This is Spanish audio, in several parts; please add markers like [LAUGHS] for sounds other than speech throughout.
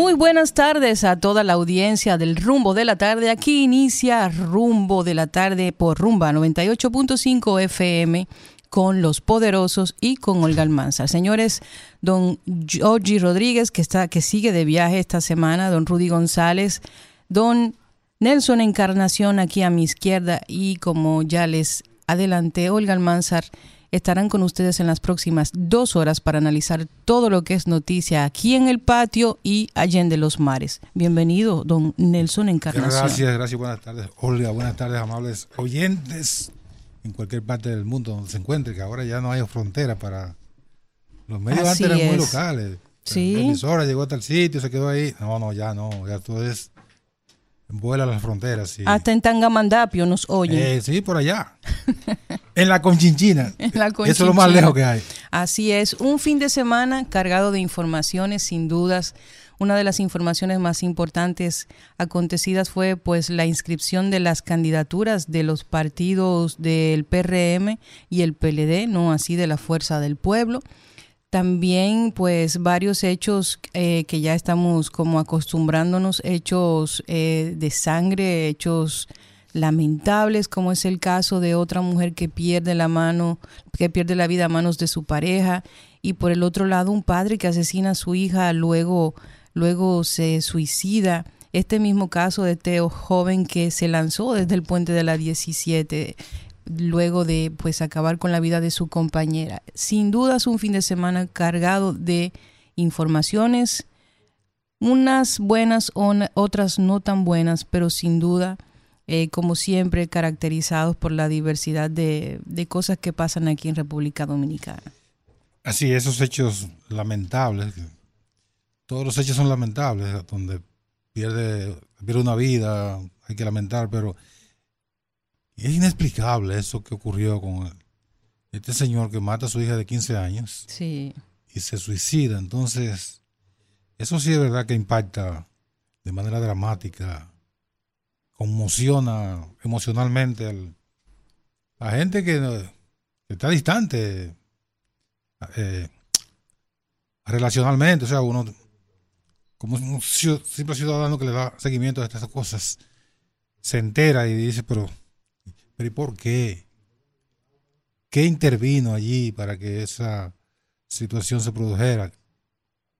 Muy buenas tardes a toda la audiencia del Rumbo de la Tarde. Aquí inicia Rumbo de la Tarde por Rumba 98.5 FM con los poderosos y con Olga Almanza. Señores, don Georgie Rodríguez, que, está, que sigue de viaje esta semana, don Rudy González, don Nelson Encarnación aquí a mi izquierda y como ya les adelanté, Olga Almanzar estarán con ustedes en las próximas dos horas para analizar todo lo que es noticia aquí en el patio y allende los mares. Bienvenido, don Nelson Encarnación. Gracias, gracias, buenas tardes. Olga, buenas tardes, amables oyentes en cualquier parte del mundo donde se encuentre, que ahora ya no hay frontera para... Los medios antes eran muy locales. Sí. La emisora llegó hasta el sitio, se quedó ahí. No, no, ya no, ya todo es vuela las fronteras. Hasta en Tangamandapio nos oyen. Eh, sí, por allá. [LAUGHS] en la Conchinchina. en la Conchinchina. Eso es lo más lejos que hay. Así es. Un fin de semana cargado de informaciones, sin dudas. Una de las informaciones más importantes acontecidas fue pues la inscripción de las candidaturas de los partidos del PRM y el PLD, no así de la Fuerza del Pueblo. También, pues, varios hechos eh, que ya estamos como acostumbrándonos, hechos eh, de sangre, hechos lamentables, como es el caso de otra mujer que pierde la mano, que pierde la vida a manos de su pareja, y por el otro lado un padre que asesina a su hija, luego, luego se suicida. Este mismo caso de Teo joven que se lanzó desde el puente de la 17 luego de pues acabar con la vida de su compañera. Sin duda es un fin de semana cargado de informaciones, unas buenas, otras no tan buenas, pero sin duda, eh, como siempre, caracterizados por la diversidad de, de cosas que pasan aquí en República Dominicana. Así, esos hechos lamentables, todos los hechos son lamentables, donde pierde, pierde una vida, hay que lamentar, pero y es inexplicable eso que ocurrió con este señor que mata a su hija de 15 años. Sí. Y se suicida. Entonces, eso sí es verdad que impacta de manera dramática, conmociona emocionalmente a la gente que, está distante eh, relacionalmente. O sea, uno, como un simple ciudadano que le da seguimiento a estas cosas, se entera y dice, pero pero ¿y por qué? ¿Qué intervino allí para que esa situación se produjera?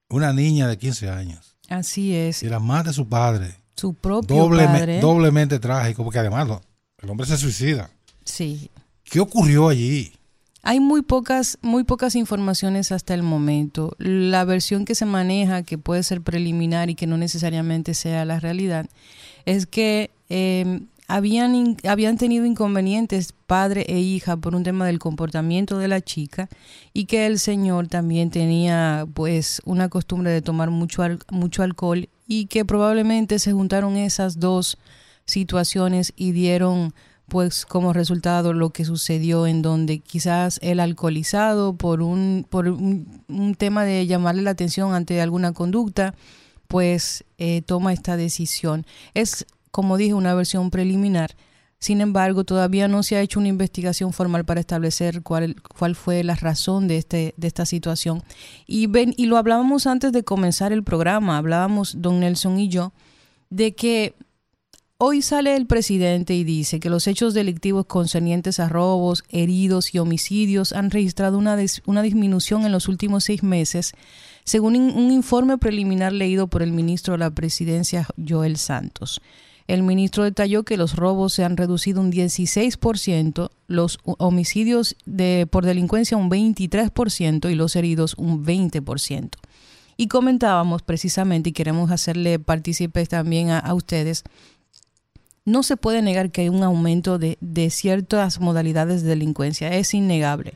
Una niña de 15 años. Así es. Y la mata de su padre. Su propio padre. Doblemente trágico, porque además el hombre se suicida. Sí. ¿Qué ocurrió allí? Hay muy pocas, muy pocas informaciones hasta el momento. La versión que se maneja, que puede ser preliminar y que no necesariamente sea la realidad, es que eh, habían, habían tenido inconvenientes padre e hija por un tema del comportamiento de la chica y que el señor también tenía pues una costumbre de tomar mucho, mucho alcohol y que probablemente se juntaron esas dos situaciones y dieron pues como resultado lo que sucedió en donde quizás el alcoholizado por un por un, tema de llamarle la atención ante alguna conducta pues eh, toma esta decisión. Es como dije, una versión preliminar. Sin embargo, todavía no se ha hecho una investigación formal para establecer cuál, cuál fue la razón de, este, de esta situación. Y, ven, y lo hablábamos antes de comenzar el programa, hablábamos don Nelson y yo, de que hoy sale el presidente y dice que los hechos delictivos concernientes a robos, heridos y homicidios han registrado una, una disminución en los últimos seis meses, según un informe preliminar leído por el ministro de la Presidencia, Joel Santos. El ministro detalló que los robos se han reducido un 16%, los homicidios de, por delincuencia un 23% y los heridos un 20%. Y comentábamos precisamente, y queremos hacerle partícipes también a, ustedes, no se puede negar que hay un aumento de, ciertas modalidades de delincuencia, es innegable.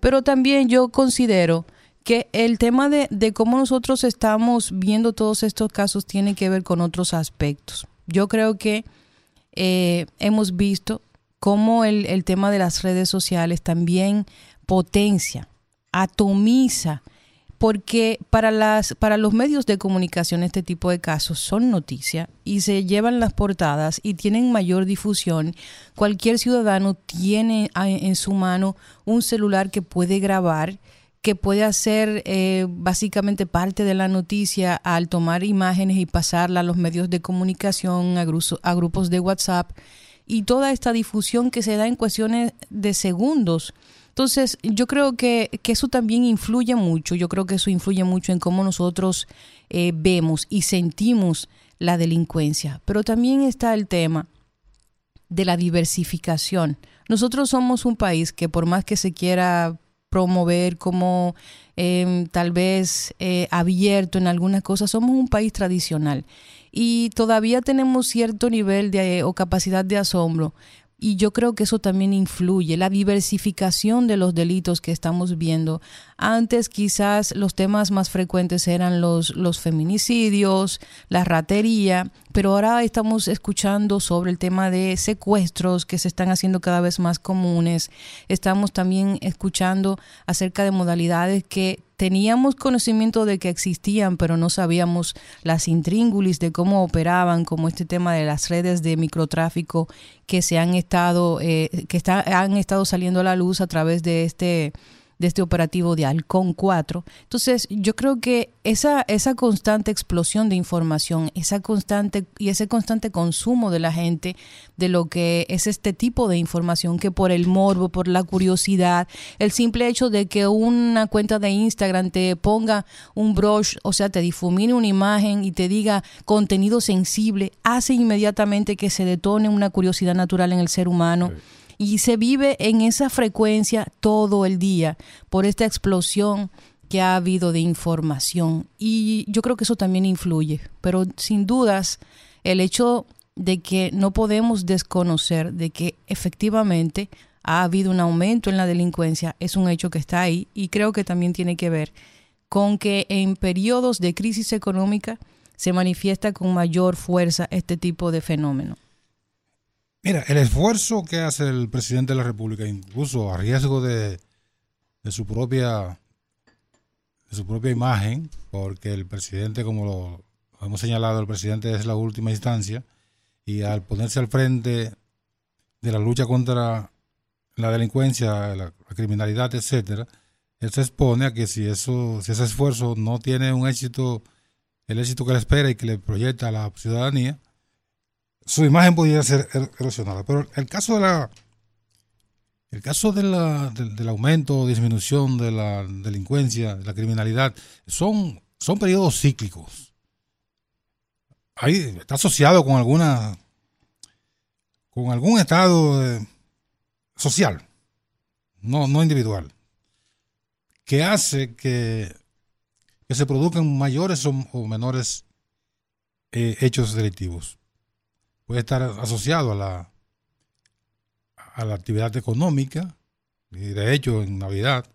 Pero también yo considero que el tema de cómo nosotros estamos viendo todos estos casos tiene que ver con otros aspectos. Yo creo que eh, hemos visto cómo el, el tema de las redes sociales también potencia, atomiza porque para las para los medios de comunicación este tipo de casos son noticia y se llevan las portadas y tienen mayor difusión. Cualquier ciudadano tiene en su mano un celular que puede grabar que puede hacer eh, básicamente parte de la noticia al tomar imágenes y pasarla a los medios de comunicación, a, grupos de WhatsApp y toda esta difusión que se da en cuestiones de segundos entonces, yo creo que, eso también influye mucho, yo creo que eso influye mucho en cómo nosotros eh, vemos y sentimos la delincuencia. Pero también está el tema de la diversificación. Nosotros somos un país que por más que se quiera promover como em, tal vez eh, abierto en algunas cosas, somos un país tradicional y todavía tenemos cierto nivel de, o capacidad de asombro y yo creo que eso también influye, la diversificación de los delitos que estamos viendo. Antes quizás los temas más frecuentes eran los, los feminicidios, la ratería, pero ahora estamos escuchando sobre el tema de secuestros que se están haciendo cada vez más comunes. Estamos también escuchando acerca de modalidades que teníamos conocimiento de que existían, pero no sabíamos las intríngulis de cómo operaban, como este tema de las redes de microtráfico que se han estado, eh, que han estado saliendo a la luz a través de este de este operativo de Halcón 4. Entonces, yo creo que esa, esa constante explosión de información, esa constante y ese constante consumo de la gente de lo que es este tipo de información, que por el morbo, por la curiosidad, el simple hecho de que una cuenta de Instagram te ponga un brush, o sea, te difumine una imagen y te diga contenido sensible, hace inmediatamente que se detone una curiosidad natural en el ser humano y se vive en esa frecuencia todo el día por esta explosión que ha habido de información y yo creo que eso también influye, pero sin dudas el hecho de que no podemos desconocer de que efectivamente ha habido un aumento en la delincuencia es un hecho que está ahí y creo que también tiene que ver con que en periodos de crisis económica se manifiesta con mayor fuerza este tipo de fenómeno. Mira, el esfuerzo que hace el presidente de la República, incluso a riesgo de, su propia de su propia imagen, porque el presidente, como lo, hemos señalado, el presidente es la última instancia, y al ponerse al frente de la lucha contra la delincuencia, la, criminalidad, etcétera, él se expone a que si eso, si ese esfuerzo no tiene un éxito, el éxito que le espera y que le proyecta a la ciudadanía, su imagen podría ser er, erosionada. Pero el caso de la el caso de la, del, aumento o disminución de la delincuencia, de la criminalidad, son, son periodos cíclicos. Ahí está asociado con alguna con algún estado eh, social, no, no individual, que hace que, que se produzcan mayores o, menores eh, hechos delictivos puede estar asociado a la, a la actividad económica. Y de hecho, en Navidad,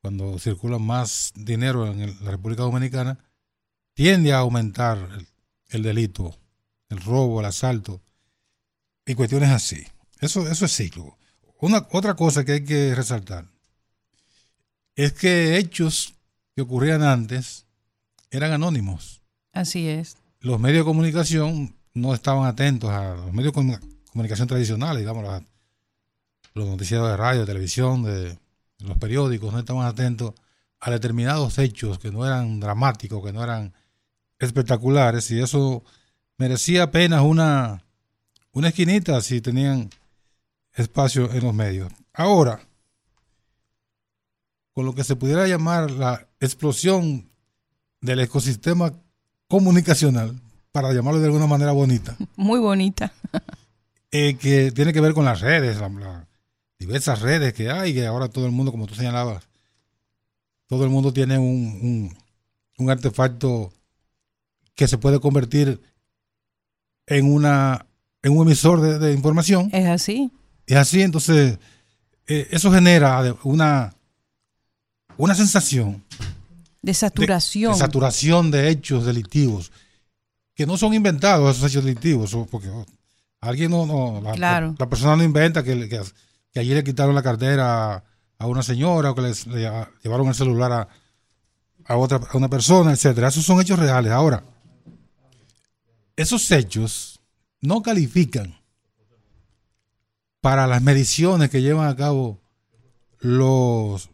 cuando circula más dinero en la República Dominicana, tiende a aumentar el, delito, el robo, el asalto y cuestiones así. Eso, eso es ciclo. Una, otra cosa que hay que resaltar es que hechos que ocurrían antes eran anónimos. Así es. Los medios de comunicación no estaban atentos a los medios de comunicación tradicionales, digamos, los noticiarios de radio, televisión, de, los periódicos, no estaban atentos a determinados hechos que no eran dramáticos, que no eran espectaculares, y eso merecía apenas una, una esquinita si tenían espacio en los medios. Ahora, con lo que se pudiera llamar la explosión del ecosistema comunicacional, para llamarlo de alguna manera bonita. [LAUGHS] Muy bonita. [LAUGHS] Eh, que tiene que ver con las redes, las diversas redes que hay, que ahora todo el mundo, como tú señalabas, todo el mundo tiene un, un, artefacto que se puede convertir en una en un emisor de, información. Es así. Es así, entonces eh, eso genera una una sensación de saturación. De, saturación de hechos delictivos que no son inventados esos hechos delictivos, porque oh, alguien no, no la, persona no inventa que, que, allí le quitaron la cartera a una señora o que les, le llevaron el celular a, a otra a una persona, etcétera. Esos son hechos reales. Ahora, esos hechos no califican para las mediciones que llevan a cabo los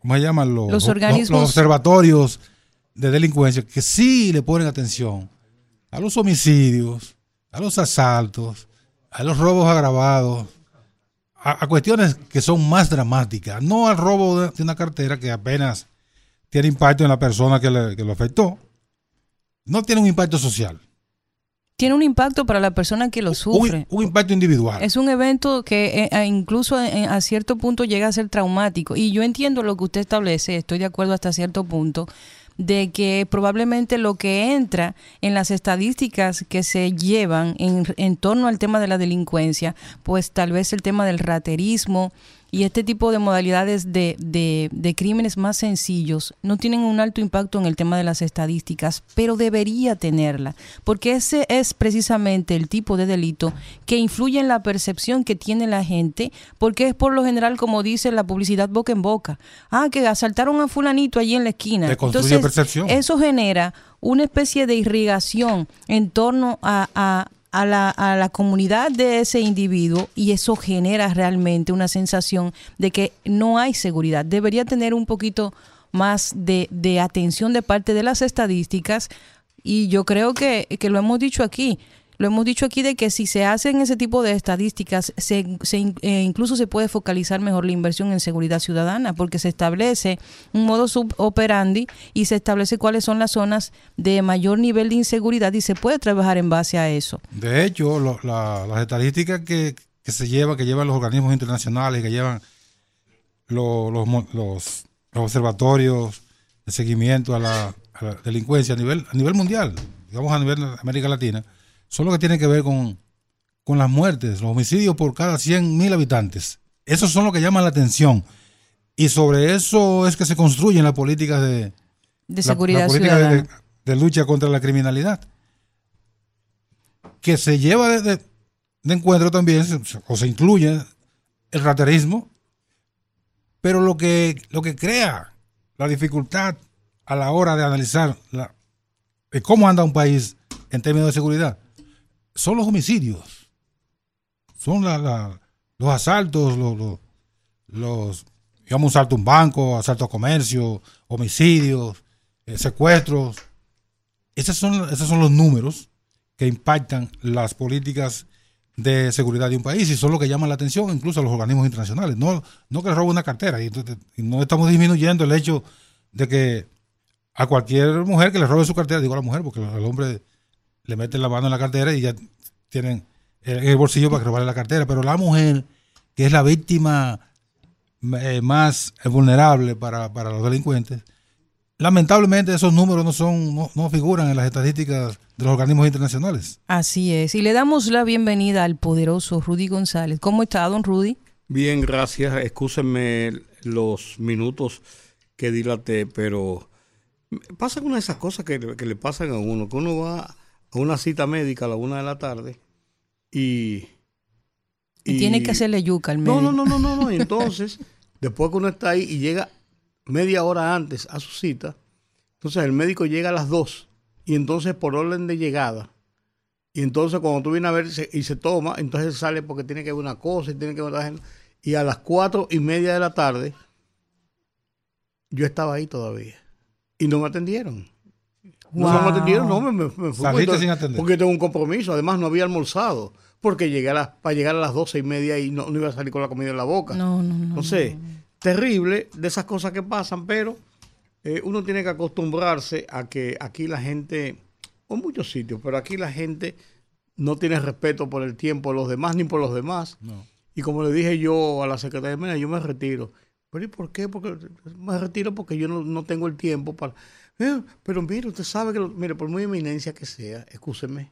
¿cómo se llaman? Los, organismos. observatorios de delincuencia que sí le ponen atención a los homicidios, a los asaltos, a los robos agravados, a, cuestiones que son más dramáticas, no al robo de, una cartera que apenas tiene impacto en la persona que, lo afectó, no tiene un impacto social. Tiene un impacto para la persona que lo sufre. Un, impacto individual. Es un evento que eh, eh, incluso eh, a cierto punto llega a ser traumático. Y yo entiendo lo que usted establece, estoy de acuerdo hasta cierto punto de que probablemente lo que entra en las estadísticas que se llevan en, en torno al tema de la delincuencia, pues tal vez el tema del raterismo, y este tipo de modalidades de, de, crímenes más sencillos no tienen un alto impacto en el tema de las estadísticas, pero debería tenerla, porque ese es precisamente el tipo de delito que influye en la percepción que tiene la gente, porque es por lo general, como dice la publicidad boca en boca. Ah, que asaltaron a fulanito allí en la esquina. Entonces, percepción. eso genera una especie de irrigación en torno a a la, a la comunidad de ese individuo y eso genera realmente una sensación de que no hay seguridad. Debería tener un poquito más de, de atención de parte de las estadísticas y yo creo que, que lo hemos dicho aquí. Lo hemos dicho aquí de que si se hacen ese tipo de estadísticas, se, eh, incluso se puede focalizar mejor la inversión en seguridad ciudadana, porque se establece un modo suboperandi y se establece cuáles son las zonas de mayor nivel de inseguridad y se puede trabajar en base a eso. De hecho, las estadísticas que, se llevan, que llevan los organismos internacionales, que llevan los, los, observatorios de seguimiento a la, delincuencia a nivel, a nivel mundial, digamos a nivel de América Latina, son lo que tiene que ver con, las muertes, los homicidios por cada 100 mil habitantes. Esos son lo que llaman la atención. Y sobre eso es que se construyen las políticas de, de seguridad ciudadana. De, lucha contra la criminalidad. Que se lleva de, encuentro también, o se incluye el raterismo, pero lo que, lo que crea la dificultad a la hora de analizar la, cómo anda un país en términos de seguridad son los homicidios, son los asaltos, los, los, digamos, un asalto a un banco, asalto a comercio, homicidios, eh, secuestros. Esos son, esos son los números que impactan las políticas de seguridad de un país y son los que llaman la atención incluso a los organismos internacionales. No, no que le roben una cartera y, no estamos disminuyendo el hecho de que a cualquier mujer que le robe su cartera, digo a la mujer porque el hombre le meten la mano en la cartera y ya tienen el bolsillo para robarle la cartera. Pero la mujer, que es la víctima eh, más vulnerable para, los delincuentes, lamentablemente esos números no son no, figuran en las estadísticas de los organismos internacionales. Así es. Y le damos la bienvenida al poderoso Rudy González. ¿Cómo está, don Rudy? Bien, gracias. Excúsenme los minutos que dilaté, pero pasan una de esas cosas que, que le pasan a uno, que uno va una cita médica a la una de la tarde y... Y, tiene que hacerle yuca al médico. No, no, no, no, no. [LAUGHS] entonces, después que uno está ahí y llega media hora antes a su cita, entonces el médico llega a las dos y entonces por orden de llegada. Y entonces cuando tú vienes a ver y se toma, entonces sale porque tiene que ver una cosa y tiene que ver otra Y a las cuatro y media de la tarde, yo estaba ahí todavía. Y no me atendieron. No me atendieron, no, me, me, fui porque, tengo un compromiso. Además, no había almorzado. Porque llegué a para llegar a las doce y media y no, iba a salir con la comida en la boca. No, no, no. No sé, terrible de esas cosas que pasan, pero eh, uno tiene que acostumbrarse a que aquí la gente, o en muchos sitios, pero aquí la gente no tiene respeto por el tiempo de los demás ni por los demás. Y como le dije yo a la secretaria, mira, yo me retiro. ¿Pero y por qué? Porque me retiro porque yo no, no tengo el tiempo para eh, pero mire, usted sabe que, mire, por muy eminencia que sea, escúcheme,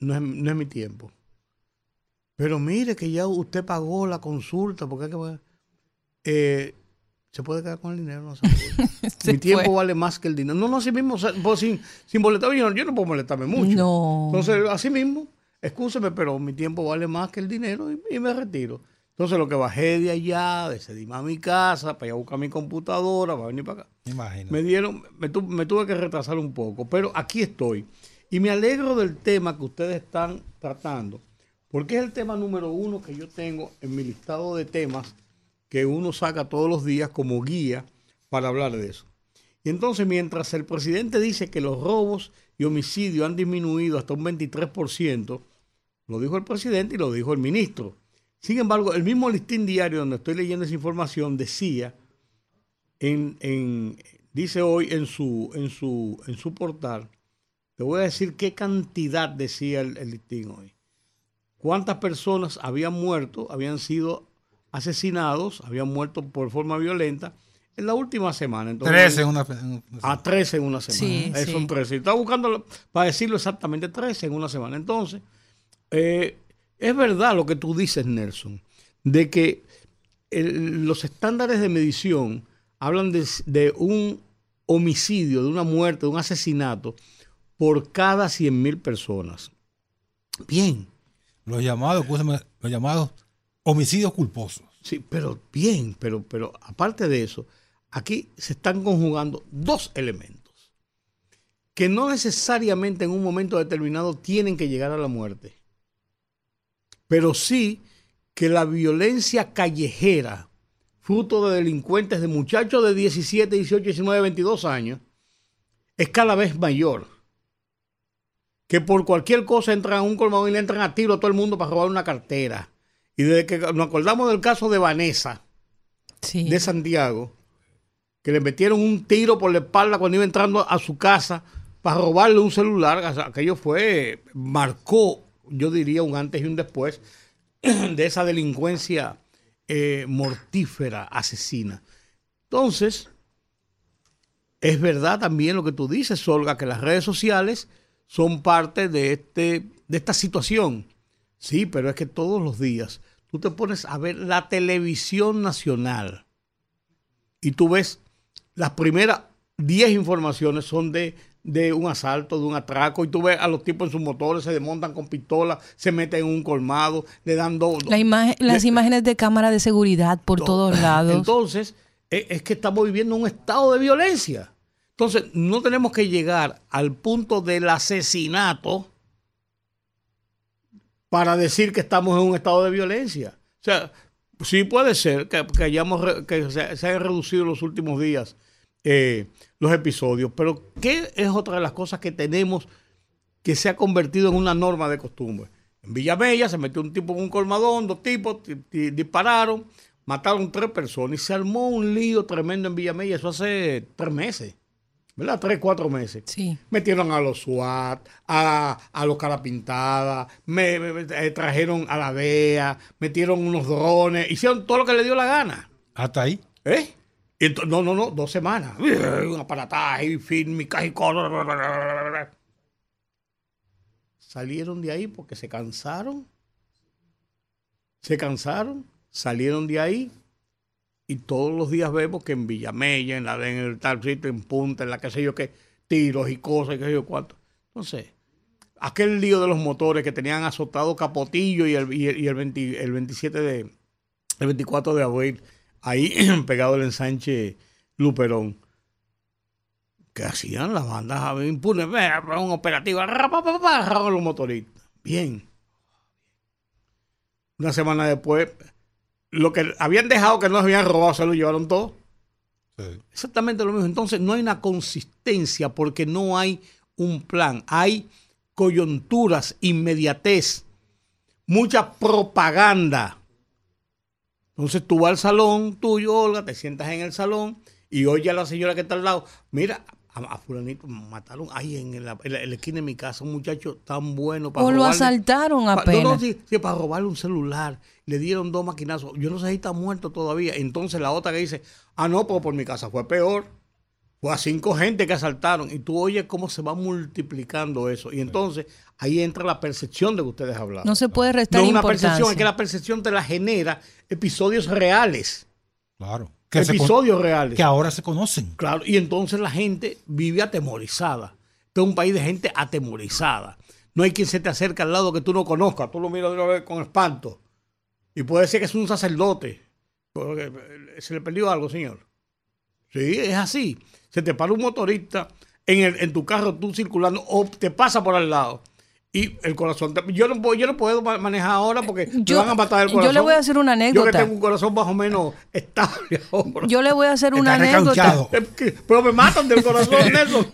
no es, no es mi tiempo. Pero mire que ya usted pagó la consulta, porque hay que eh, se puede quedar con el dinero, no se puede. [LAUGHS] Se Mi tiempo fue. vale más que el dinero. No, no, así mismo, o sea, pues, sin, sin molestarme, yo, no- yo no puedo molestarme mucho. No. Entonces, así mismo, excúseme, pero mi tiempo vale más que el dinero y, y me retiro. Entonces, lo que bajé de allá, decidí irme a mi casa, para ir a buscar mi computadora, para venir para acá. Imagino. Me dieron, me, tu- me tuve que retrasar un poco, pero aquí estoy. Y me alegro del tema que ustedes están tratando, porque es el tema número uno que yo tengo en mi listado de temas que uno saca todos los días como guía para hablar de eso. Y entonces, mientras el presidente dice que los robos y homicidios han disminuido hasta un 23%, lo dijo el presidente y lo dijo el ministro. Sin embargo, el mismo listín diario donde estoy leyendo esa información decía en, en- dice hoy en su, en su, en su portal, te voy a decir qué cantidad decía el, el listín hoy. Cuántas personas habían muerto, habían sido asesinados, habían muerto por forma violenta en la última semana. Entonces, 13 en una. en una- a 13 en una semana. Sí, Eh, sí. Son 13. Estaba buscando para decirlo exactamente 13 en una semana. Entonces, eh, es verdad lo que tú dices, Nelson, de que el- los estándares de medición hablan de, de un homicidio, de una muerte, de un asesinato por cada 100 mil personas. Bien, Los llamados, los llamados homicidios culposos. Sí, pero bien, pero, pero aparte de eso, aquí se están conjugando dos elementos que no necesariamente en un momento determinado tienen que llegar a la muerte, pero sí que la violencia callejera, fruto de delincuentes, de muchachos de 17, 18, 19, 22 años, es cada vez mayor. Que por cualquier cosa entran a un colmado y le entran a tiro a todo el mundo para robar una cartera. Y desde que nos acordamos del caso de Vanessa, Sí. de Santiago, que le metieron un tiro por la espalda cuando iba entrando a su casa para robarle un celular. Aquello fue, marcó, yo diría, un antes y un después [CLEARS THROAT] de esa delincuencia eh, mortífera, asesina. Entonces, es verdad también lo que tú dices, Olga, que las redes sociales son parte de, este, de esta situación. Sí, pero es que todos los días tú te pones a ver la televisión nacional y tú ves las primeras 10 informaciones son de, de un asalto, de un atraco, y tú ves a los tipos en sus motores, se desmontan con pistolas, se meten en un colmado, le dan dos... La imagen, las Le- imágenes de cámara de seguridad por todos [LAUGHS] lados. Entonces, e- es que estamos viviendo un estado de violencia. Entonces, no tenemos que llegar al punto del asesinato para decir que estamos en un estado de violencia. O sea, sí puede ser que, que hayamos que se, se hayan reducido los últimos días eh, los episodios, pero ¿qué es otra de las cosas que tenemos que se ha convertido en una norma de costumbre? En Villamella se metió un tipo en un colmadón, dos tipos ti- ti- dispararon, mataron tres personas y se armó un lío tremendo en Villamella, eso hace tres meses, ¿verdad? Tres, cuatro meses. Sí. Metieron a los SWAT, a, a los Carapintada, me, me- me- eh, trajeron a la DEA, metieron unos drones, hicieron todo lo que le dio la gana. Hasta ahí. ¿Eh? Y no, no, no, dos semanas. Un aparataje, fílmica y cosas. Salieron de ahí porque se cansaron. Se cansaron, salieron de ahí. Y todos los días vemos que en Villamella, en, la, en el tal sitio, en Punta, en la que sé yo qué, tiros y cosas, y qué sé yo cuánto. Entonces, aquel lío de los motores que tenían azotado Capotillo y el, y el, y el 20 el 27 de, el 24 de abril, ahí [CLEARS THROAT] pegado el ensanche Luperón, que hacían las bandas impunes, un operativo, los motoristas. Bien. Una semana después, lo que habían dejado que no habían robado, se lo llevaron todo. Sí. Exactamente lo mismo. Entonces no hay una consistencia porque no hay un plan. Hay coyunturas, inmediatez, mucha propaganda. Entonces tú vas al salón tuyo, Olga, te sientas en el salón y oye a la señora que está al lado, mira, a, a fulanito mataron ahí en la, en la- en la esquina de mi casa un muchacho tan bueno para O lo asaltaron apenas. No, no, sí, sí, para robarle un celular. Le dieron dos maquinazos. Yo no sé si está muerto todavía. Entonces la otra que dice, ah, no, pues por mi casa fue peor. Fue a cinco gente que asaltaron. Y tú oyes cómo se va multiplicando eso. Y entonces ahí entra la percepción de que ustedes hablaban. No se puede restar No es una importancia. percepción, es que la percepción te la genera episodios reales. Claro. Que, se con- Episodios reales. que ahora se conocen. Claro, y entonces la gente vive atemorizada. Este es un país de gente atemorizada. No hay quien se te acerque al lado que tú no conozcas. Tú lo miras de una vez con espanto. Y puede ser que es un sacerdote. Porque, eh, ¿Se le perdió algo, señor? Sí, es así. Se te para un motorista en, el- en tu carro, tú circulando, o te pasa por al lado. Y el corazón. yo, no, puedo- yo no puedo ma- manejar ahora porque Yo- me van a matar el yo corazón. le voy a hacer una Yo que anécdota. tengo un corazón más o menos estable ahora. Yo le voy a hacer una Está anécdota. [LAUGHS] Es Pero me matan del corazón, [LAUGHS] Nelson.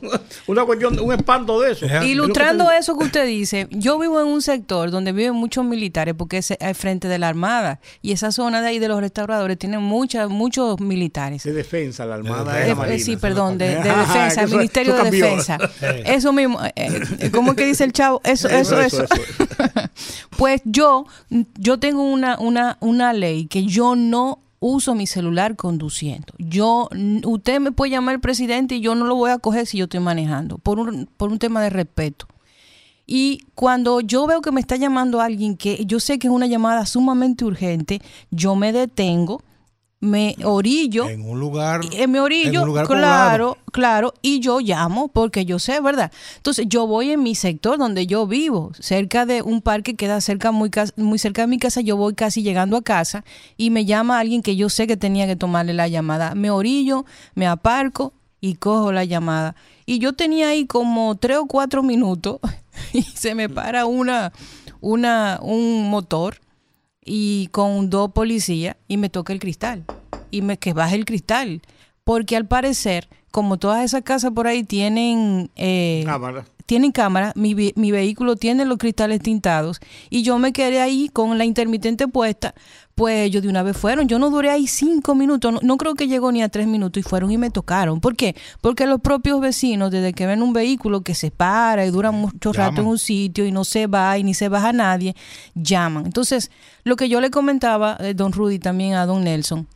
Una cuestión, un espanto de eso. Es. Ilustrando Es eso que usted dice, yo vivo en un sector donde viven muchos militares porque es al frente de la Armada y esa zona de ahí de los restauradores tiene muchas, muchos militares. De defensa, la Armada De es la eh, Marina. sí, perdón, de, [LAUGHS] defensa, el Ministerio de. Defensa. Eso mismo, eh, eh, ¿cómo que dice el chavo? Eso, eso, eso. [LAUGHS] Pues yo, yo tengo una, una, una ley que yo no uso mi celular conduciendo. Yo, usted me puede llamar el presidente y yo no lo voy a coger si yo estoy manejando, por un, por un tema de respeto. Y cuando yo veo que me está llamando alguien que yo sé que es una llamada sumamente urgente, yo me detengo, me orillo En un lugar. en mi orillo, en un lugar claro, poblado. claro, y yo llamo porque yo sé, ¿verdad? Entonces yo voy en mi sector donde yo vivo, cerca de un parque que queda cerca muy cas- muy cerca de mi casa, yo voy casi llegando a casa y me llama alguien que yo sé que tenía que tomarle la llamada. Me orillo, me aparco y cojo la llamada. Y yo tenía ahí como tres o cuatro minutos [LAUGHS] y se me para una, una, un motor y con dos policías y me toca el cristal y me que baje el cristal porque al parecer como todas esas casas por ahí tienen eh, Cámara. tienen cámara mi, mi vehículo tiene los cristales tintados y yo me quedé ahí con la intermitente puesta pues ellos de una vez fueron yo no duré ahí cinco minutos no, no creo que llegó ni a tres minutos y fueron y me tocaron ¿por qué? porque los propios vecinos desde que ven un vehículo que se para y dura mucho rato en un sitio y no se va y ni se baja nadie, llaman. Entonces, lo que yo le comentaba, eh, don Rudy, también a don Nelson,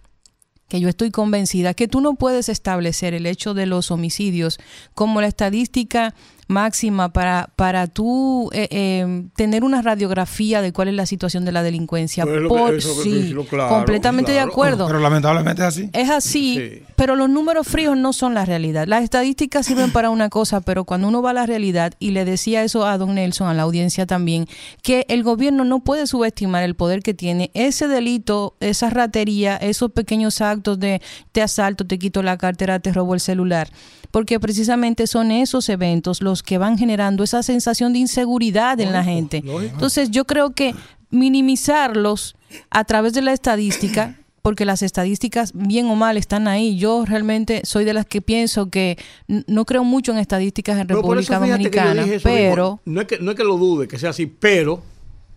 que yo estoy convencida que tú no puedes establecer el hecho de los homicidios como la estadística máxima para, para tú eh, eh, tener una radiografía de cuál es la situación de la delincuencia. Pues Por que sí, decirlo, claro, completamente claro. de acuerdo. Pero lamentablemente es así. Es así, Sí. pero los números fríos no son la realidad. Las estadísticas sirven para una cosa, pero cuando uno va a la realidad, y le decía eso a don Nelson, a la audiencia también, que el gobierno no puede subestimar el poder que tiene ese delito, esa ratería, esos pequeños actos de te asalto, te quito la cartera, te robo el celular, porque precisamente son esos eventos los que van generando esa sensación de inseguridad en la gente. Entonces yo creo que minimizarlos a través de la estadística, porque las estadísticas, bien o mal, están ahí. Yo realmente soy de las que pienso que no creo mucho en estadísticas en Pero por eso República Dominicana, eso pero No es, que, no es que lo dude, que sea así, pero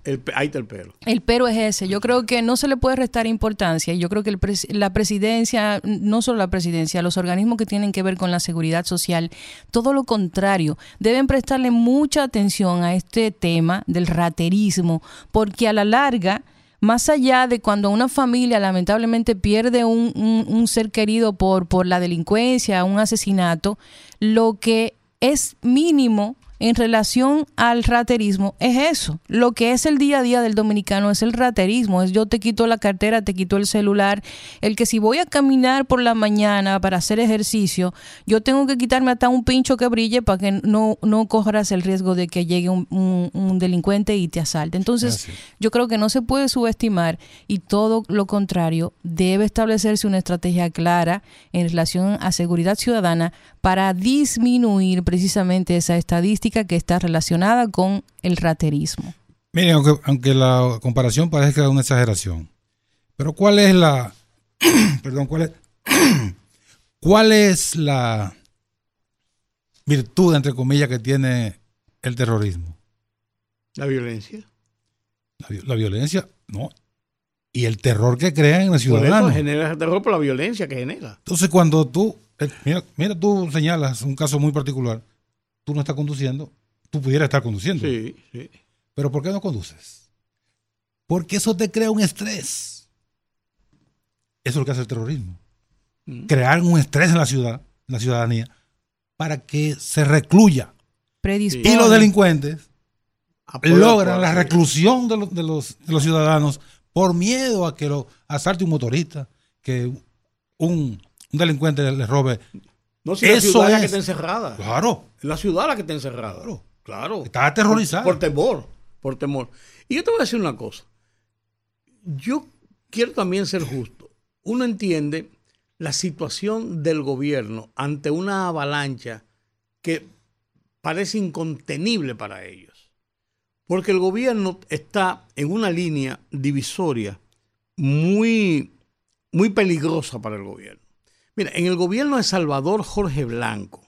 el, ahí está el pero. el pero es ese. Yo creo que no se le puede restar importancia. Yo creo que la presidencia, no solo la presidencia, los organismos que tienen que ver con la seguridad social, todo lo contrario, deben prestarle mucha atención a este tema del raterismo, porque a la larga, más allá de cuando una familia lamentablemente pierde un, un- un ser querido por, por la delincuencia, un asesinato, lo que es mínimo en relación al raterismo es eso. Lo que es el día a día del dominicano es el raterismo. Es yo te quito la cartera, te quito el celular. El que si voy a caminar por la mañana para hacer ejercicio, yo tengo que quitarme hasta un pincho que brille para que no, no corras el riesgo de que llegue un, un- un delincuente y te asalte. Entonces, yo creo que no se puede subestimar y todo lo contrario, debe establecerse una estrategia clara en relación a seguridad ciudadana para disminuir precisamente esa estadística que está relacionada con el raterismo. Miren, aunque, aunque la comparación parezca una exageración, pero ¿cuál es la. [CLEARS THROAT] perdón, ¿cuál es. [CLEARS THROAT] ¿Cuál es la virtud, entre comillas, que tiene el terrorismo? La violencia. La, vi- la violencia, no. Y el terror que crean en el Por eso ciudadano. genera ese terror por la violencia que genera. Entonces, cuando tú, eh, mira, mira, tú señalas un caso muy particular, tú no estás conduciendo, tú pudieras estar conduciendo, Sí, sí. pero ¿por qué no conduces? Porque eso te crea un estrés. Eso es lo que hace el terrorismo. Mm. Crear un estrés en la ciudad, en la ciudadanía, para que se recluya. Predispone. Y los delincuentes Apoyo, logran la reclusión de los, de los, de los ciudadanos por miedo a que lo asalte un motorista, que un, un delincuente le robe. No, si la Eso ciudad es la que es. está encerrada. Claro. La ciudad la que está encerrada. Claro. Claro. Está aterrorizada. Por, por temor. Por temor. Y yo te voy a decir una cosa. Yo quiero también ser justo. Uno entiende la situación del gobierno ante una avalancha que parece incontenible para ellos. Porque el gobierno está en una línea divisoria muy, muy peligrosa para el gobierno. Mira, en el gobierno de Salvador Jorge Blanco,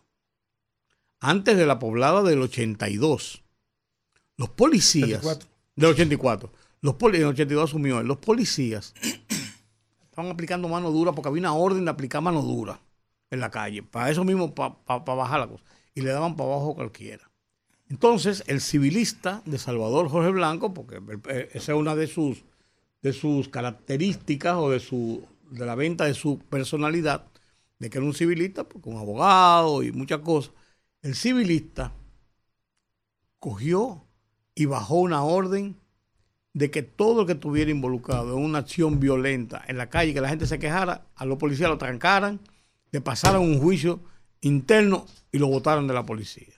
antes de la poblada del 82, los policías, 84. del 84, los poli, en el 82 asumió él, los policías [CLEARS THROAT] estaban aplicando mano dura porque había una orden de aplicar mano dura en la calle, para eso mismo, para bajar la cosa, y le daban para abajo cualquiera. Entonces, el civilista de Salvador Jorge Blanco, porque esa es una de sus, de sus características o de, su, de la venta de su personalidad, de que era un civilista, porque un abogado y muchas cosas. El civilista cogió y bajó una orden de que todo el que estuviera involucrado en una acción violenta en la calle, que la gente se quejara, a los policías lo trancaran, le pasaran un juicio interno y lo votaran de la policía.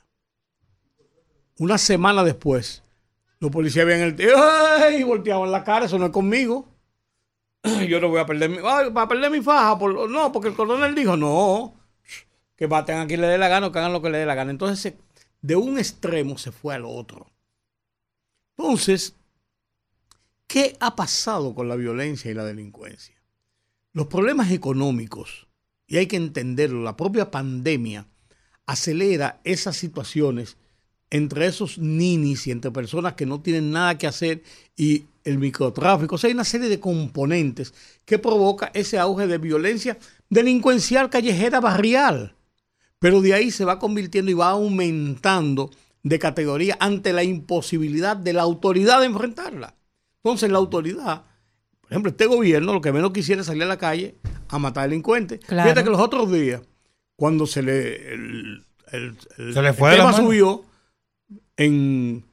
Una semana después, los policías veían el tío y volteaban la cara, eso no es conmigo. [CLEARS THROAT] Yo no voy a perder mi, para perder mi faja, por, no, porque el coronel dijo, no, que baten a quien le dé la gana o que hagan lo que le dé la gana. Entonces, de un extremo se fue al otro. Entonces, ¿qué ha pasado con la violencia y la delincuencia? Los problemas económicos, y hay que entenderlo, la propia pandemia acelera esas situaciones entre esos ninis y entre personas que no tienen nada que hacer y el microtráfico. O sea, hay una serie de componentes que provoca ese auge de violencia delincuencial callejera barrial. Pero de ahí se va convirtiendo y va aumentando de categoría ante la imposibilidad de la autoridad de enfrentarla. Entonces la autoridad, por ejemplo, este gobierno lo que menos quisiera es salir a la calle a matar delincuentes. Claro. Fíjate que los otros días, cuando se le el, el- el- Se le el fue de la tema subió, en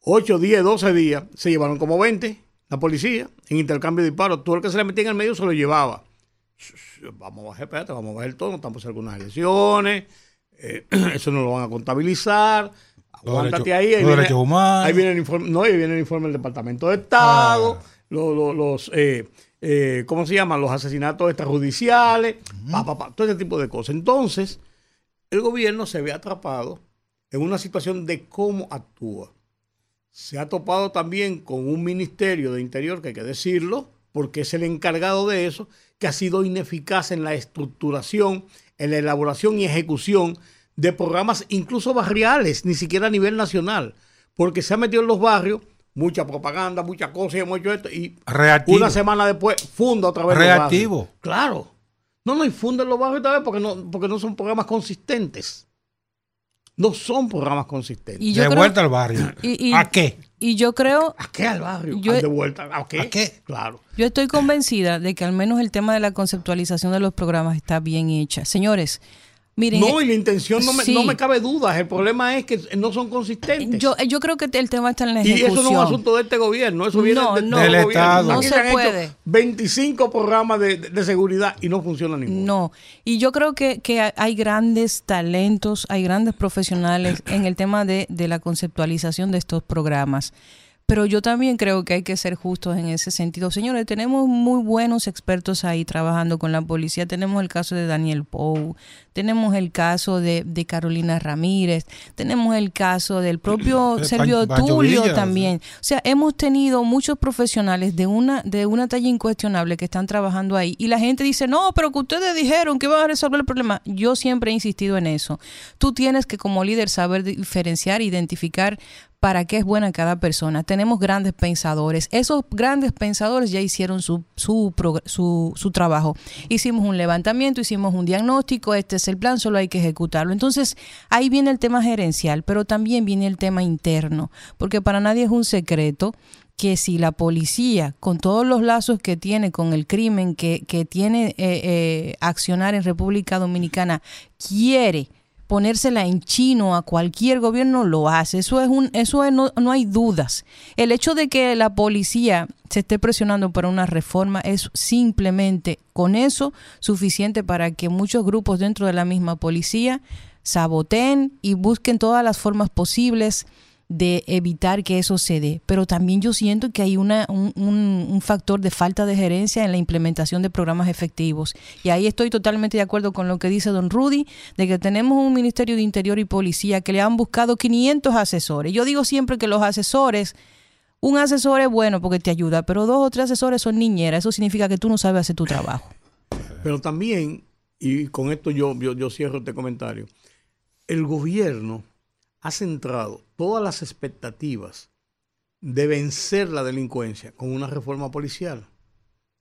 8, 10, 12 días, se llevaron como 20 la policía en intercambio de disparos. Todo el que se le metía en el medio se lo llevaba. Vamos a bajar, espérate, vamos a bajar el tono, estamos en algunas elecciones, eh, [CLEARS THROAT] eso no lo van a contabilizar. Los Aguántate ahí, ahí los viene, ahí viene el informe, no, ahí viene el informe del Departamento de Estado, Ah. lo- lo- los, eh, eh, ¿cómo se llaman? Los asesinatos extrajudiciales, pa, pa, pa, todo ese tipo de cosas. Entonces, el gobierno se ve atrapado en una situación de cómo actúa. Se ha topado también con un ministerio de Interior, que hay que decirlo, porque es el encargado de eso, que ha sido ineficaz en la estructuración, en la elaboración y ejecución de programas incluso barriales, ni siquiera a nivel nacional, porque se ha metido en los barrios mucha propaganda, muchas cosas, y hemos hecho esto, y Reactivo. una semana después funda otra vez los Reactivo. barrios. Claro. No, no, y funden los barrios otra vez porque no, porque no son programas consistentes. No son programas consistentes. Y de creo- vuelta al barrio. y- y- ¿A qué? Y yo creo, ¿A qué al barrio? Yo- ¿Al de vuelta? ¿A qué? ¿A qué? Claro. yo estoy convencida de que al menos el tema de la conceptualización de los programas está bien hecha. Señores, miren, No, y la intención no me, Sí. no me cabe dudas. El problema es que no son consistentes. yo, yo creo que el tema está en la y ejecución. eso no es un asunto de este gobierno, eso viene No, de no. Del gobierno. Estado. No Aquí se han hecho puede. 25 programas de, de- de seguridad y no funciona ninguno. No, y yo creo que, que hay grandes talentos, hay grandes profesionales en el tema de, de la conceptualización de estos programas. Pero yo también creo que hay que ser justos en ese sentido. Señores, tenemos muy buenos expertos ahí trabajando con la policía. Tenemos el caso de Daniel Pou, tenemos el caso de, de Carolina Ramírez, tenemos el caso del propio Eh, Sergio Tulio también. O sea, hemos tenido muchos profesionales de una, de una talla incuestionable que están trabajando ahí. Y la gente dice, no, pero que ustedes dijeron que iban a resolver el problema. Yo siempre he insistido en eso. Tú tienes que como líder saber diferenciar, identificar para qué es buena cada persona. Tenemos grandes pensadores. Esos grandes pensadores ya hicieron su, su, su, su trabajo. Hicimos un levantamiento, hicimos un diagnóstico, este es el plan, solo hay que ejecutarlo. Entonces, ahí viene el tema gerencial, pero también viene el tema interno, porque para nadie es un secreto que si la policía, con todos los lazos que tiene con el crimen que, que tiene eh, eh, accionar en República Dominicana, quiere ponérsela en chino a cualquier gobierno lo hace. Eso es un, eso es, no, no hay dudas. El hecho de que la policía se esté presionando para una reforma es simplemente con eso suficiente para que muchos grupos dentro de la misma policía saboteen y busquen todas las formas posibles de evitar que eso se dé. Pero también yo siento que hay una, un, un, factor de falta de gerencia en la implementación de programas efectivos. Y ahí estoy totalmente de acuerdo con lo que dice don Rudy, de que tenemos un Ministerio de Interior y Policía que le han buscado 500 asesores. Yo digo siempre que los asesores, un asesor es bueno porque te ayuda, pero dos o tres asesores son niñeras. Eso significa que tú no sabes hacer tu trabajo. Pero también, y con esto yo, yo, yo cierro este comentario, el gobierno ha centrado todas las expectativas de vencer la delincuencia con una reforma policial.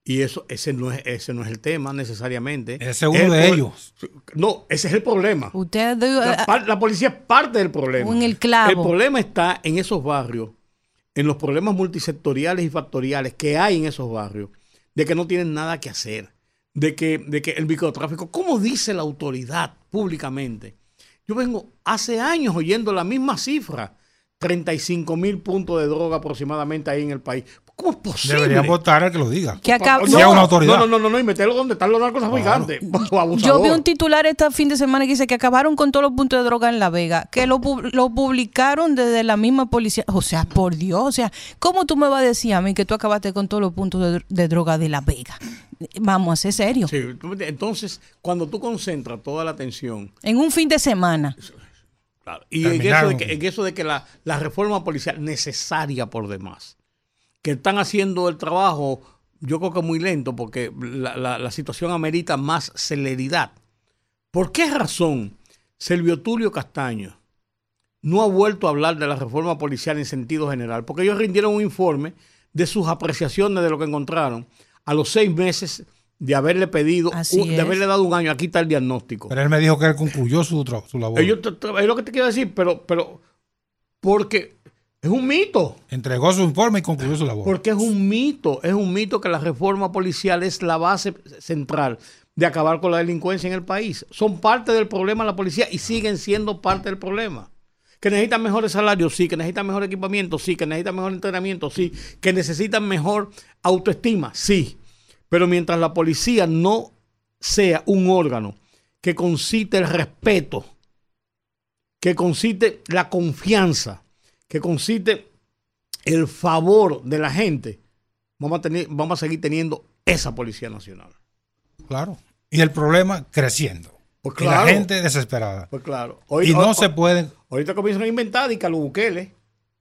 Y eso, ese no es, ese no es el tema necesariamente. Ese es uno de ellos. No, ese es el problema. Usted, la, la, policía es parte del problema. En el clavo. El problema está en esos barrios, en los problemas multisectoriales y factoriales que hay en esos barrios, de que no tienen nada que hacer, de que, de que el microtráfico, como dice la autoridad públicamente, yo vengo hace años oyendo la misma cifra. 35 mil puntos de droga aproximadamente ahí en el país. ¿Cómo es posible? Debería votar a que lo diga. Que acá, no, una autoridad. No, no, no, no, y meterlo donde están los narcos gigantes. Yo vi un titular este fin de semana que dice que acabaron con todos los puntos de droga en La Vega, que lo, lo publicaron desde la misma policía. O sea, por Dios, o sea, ¿cómo tú me vas a decir a mí que tú acabaste con todos los puntos de, de droga de La Vega? Vamos a ser serios. Sí, entonces, cuando tú concentras toda la atención. En un fin de semana. Claro, y en eso, de que, en eso de que, la, la reforma policial necesaria por demás, que están haciendo el trabajo, yo creo que muy lento, porque la, la, la situación amerita más celeridad. ¿Por qué razón Servio Tulio Castaño no ha vuelto a hablar de la reforma policial en sentido general? Porque ellos rindieron un informe de sus apreciaciones de lo que encontraron a los seis meses de haberle pedido, de haberle dado un año, aquí está el diagnóstico. Pero él me dijo que él concluyó su, su labor. es lo que te quiero decir, pero, pero porque es un mito. Entregó su informe y concluyó su labor. Porque es un mito, es un mito que la reforma policial es la base central de acabar con la delincuencia en el país. Son parte del problema la policía y siguen siendo parte del problema. Que necesitan mejores salarios, sí. Que necesitan mejor equipamiento, sí. Que necesitan mejor entrenamiento, sí. Que necesitan mejor autoestima, sí. Pero mientras la policía no sea un órgano que concite el respeto, que concite la confianza, que concite el favor de la gente, vamos a, tener, vamos a seguir teniendo esa Policía Nacional. Claro. Y el problema creciendo. Pues y la gente desesperada. Pues claro. y no se pueden. Ahorita comienzan a inventar y que lo Bukele.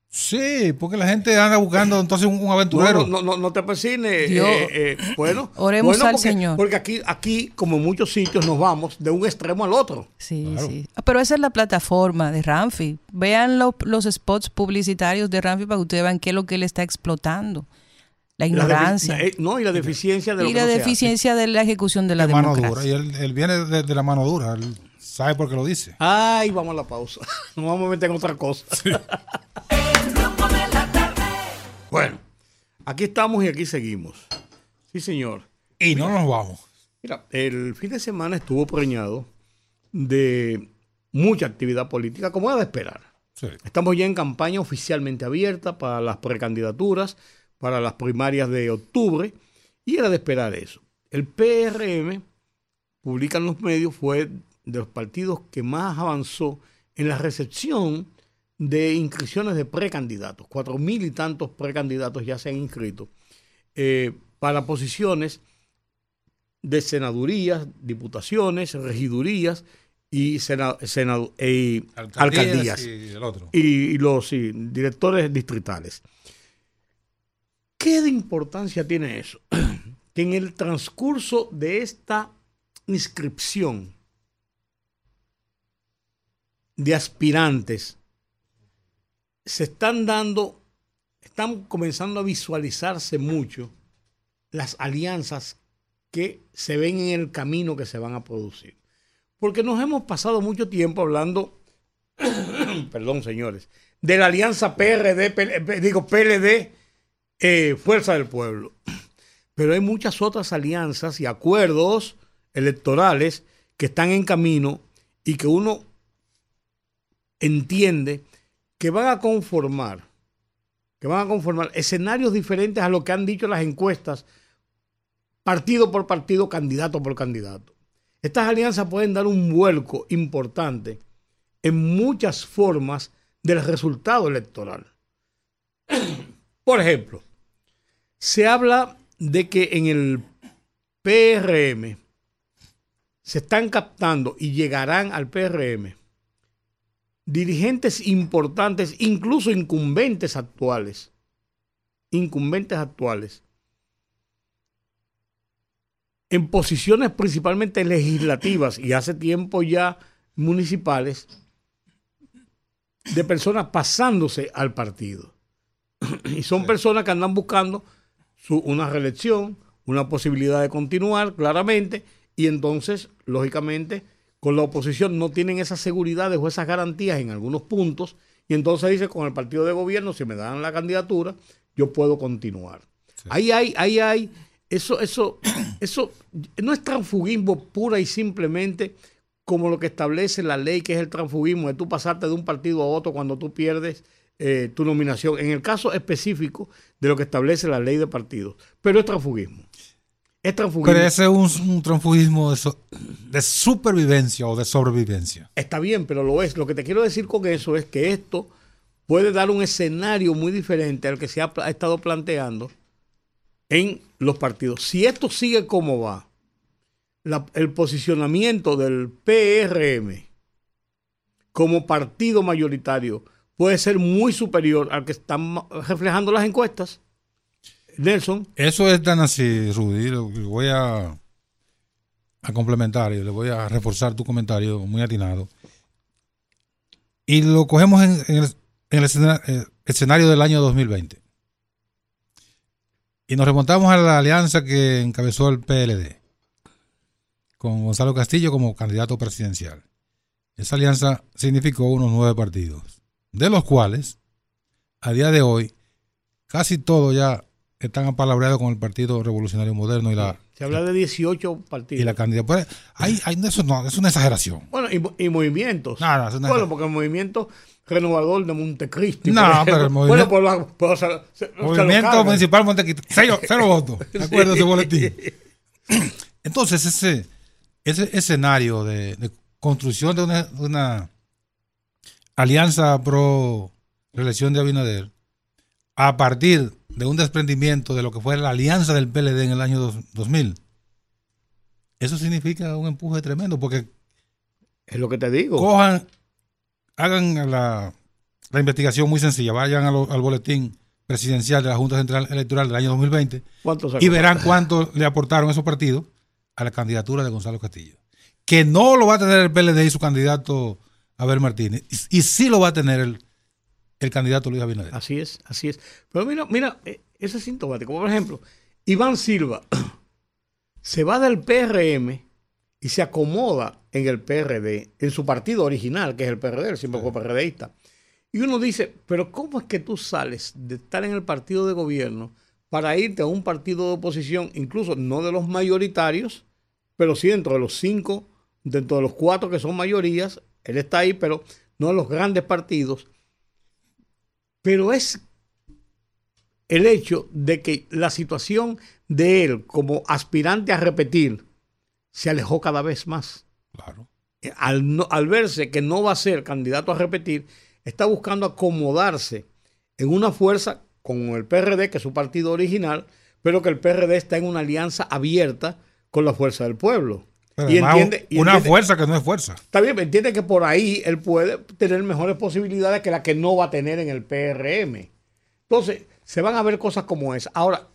Sí, porque la gente anda buscando entonces un, aventurero. No, no, no, te persines. Eh, eh, bueno, oremos al Señor. Porque aquí, aquí, como en muchos sitios, nos vamos de un extremo al otro. Sí, sí. Pero esa es la plataforma de Ramfi. Vean los spots publicitarios de Ramfi para que ustedes vean qué es lo que él está explotando. La ignorancia. Eh, no, y la deficiencia de y la deficiencia de la ejecución de la democracia. Mano dura. Y él, viene de, la mano dura. Él sabe por qué lo dice. Ay, vamos a la pausa. [LAUGHS] Nos vamos a meter en otra cosa. Bueno, aquí estamos y aquí seguimos. Sí, señor. Y no nos vamos. Mira, el fin de semana estuvo preñado de mucha actividad política, como era de esperar. Estamos ya en campaña oficialmente abierta para las precandidaturas, para las primarias de octubre, y era de esperar eso. El PRM, publican los medios, fue de los partidos que más avanzó en la recepción de inscripciones de precandidatos. Cuatro mil y tantos precandidatos ya se han inscrito eh, para posiciones de senadurías, diputaciones, regidurías y eh, alcaldías, y, los directores distritales. ¿Qué de importancia tiene eso? [CLEARS THROAT] que en el transcurso de esta inscripción de aspirantes se están dando, están comenzando a visualizarse mucho las alianzas que se ven en el camino que se van a producir. Porque nos hemos pasado mucho tiempo hablando, [COUGHS] perdón señores, de la alianza PRD, digo PLD, eh, Fuerza del Pueblo. Pero hay muchas otras alianzas y acuerdos electorales que están en camino y que uno entiende que van a conformar, que van a conformar escenarios diferentes a lo que han dicho las encuestas, partido por partido, candidato por candidato. Estas alianzas pueden dar un vuelco importante en muchas formas del resultado electoral. [CLEARS THROAT] Por ejemplo, se habla de que en el PRM se están captando y llegarán al PRM dirigentes importantes, incluso incumbentes actuales, incumbentes actuales, en posiciones principalmente legislativas y hace tiempo ya municipales, de personas pasándose al partido. Y son personas que andan buscando su, una reelección, una posibilidad de continuar, claramente, y entonces, lógicamente, con la oposición no tienen esas seguridades o esas garantías en algunos puntos, y entonces dice, con el partido de gobierno, si me dan la candidatura, yo puedo continuar. Ahí hay, ahí hay, eso, eso, [CLEARS THROAT] eso no es transfugismo pura y simplemente como lo que establece la ley, que es el transfugismo, de tú pasarte de un partido a otro cuando tú pierdes eh, tu nominación, en el caso específico de lo que establece la ley de partidos. Pero es transfugismo. Es transfugismo. Pero ese es un, transfugismo de, de, supervivencia o de sobrevivencia. Está bien, pero lo es. Lo que te quiero decir con eso es que esto puede dar un escenario muy diferente al que se ha, ha estado planteando en los partidos. Si esto sigue como va, el posicionamiento del PRM como partido mayoritario puede ser muy superior al que están reflejando las encuestas. Nelson. Eso es tan así, Rudy. Voy a, complementar y le voy a reforzar tu comentario muy atinado. Y lo cogemos en, el, en el eh, escenario del año 2020. Y nos remontamos a la alianza que encabezó el PLD con Gonzalo Castillo como candidato presidencial. Esa alianza significó unos nueve partidos, de los cuales, a día de hoy, casi todos ya están apalabreados con el Partido Revolucionario Moderno y la... Se habla de 18 partidos. Y la candidatura. Pues, hay, eso no, es una exageración. Bueno, y, movimientos. Nada, es Bueno, porque el movimiento renovador de Montecristi. No, pero el movimiento. Bueno, por la, movimiento municipal Montecristi. Cero, [LAUGHS] cero votos. De acuerdo, ese boletín. Entonces, ese ese escenario de, construcción de una, alianza pro reelección de Abinader, a partir de un desprendimiento de lo que fue la alianza del PLD en el año 2000, eso significa un empuje tremendo, porque... Es lo que te digo. Cojan, hagan la, investigación muy sencilla, vayan al boletín presidencial de la Junta Central Electoral del año 2020 y verán cuánto le aportaron esos partidos a la candidatura de Gonzalo Castillo. Que no lo va a tener el PLD y su candidato Abel Martínez. Y, sí lo va a tener el, el candidato Luis Abinader. Así es, así es. Pero mira, mira, eh, ese es sintomático. Por ejemplo, Iván Silva [CLEARS THROAT] se va del PRM y se acomoda en el PRD, en su partido original, que es el PRD, el siempre fue PRDista. Y uno dice, pero ¿cómo es que tú sales de estar en el partido de gobierno para irte a un partido de oposición, incluso no de los mayoritarios, pero sí dentro de los cinco, dentro de los cuatro que son mayorías, él está ahí, pero no de los grandes partidos. Pero es el hecho de que la situación de él como aspirante a repetir se alejó cada vez más. Claro. Eh, al, al verse que no va a ser candidato a repetir, está buscando acomodarse en una fuerza con el PRD, que es su partido original, pero que el PRD está en una alianza abierta con la fuerza del pueblo. Y entiende, una fuerza que no es fuerza. Está bien, entiende que por ahí él puede tener mejores posibilidades que la que no va a tener en el PRM. Entonces, se van a ver cosas como esa. Ahora,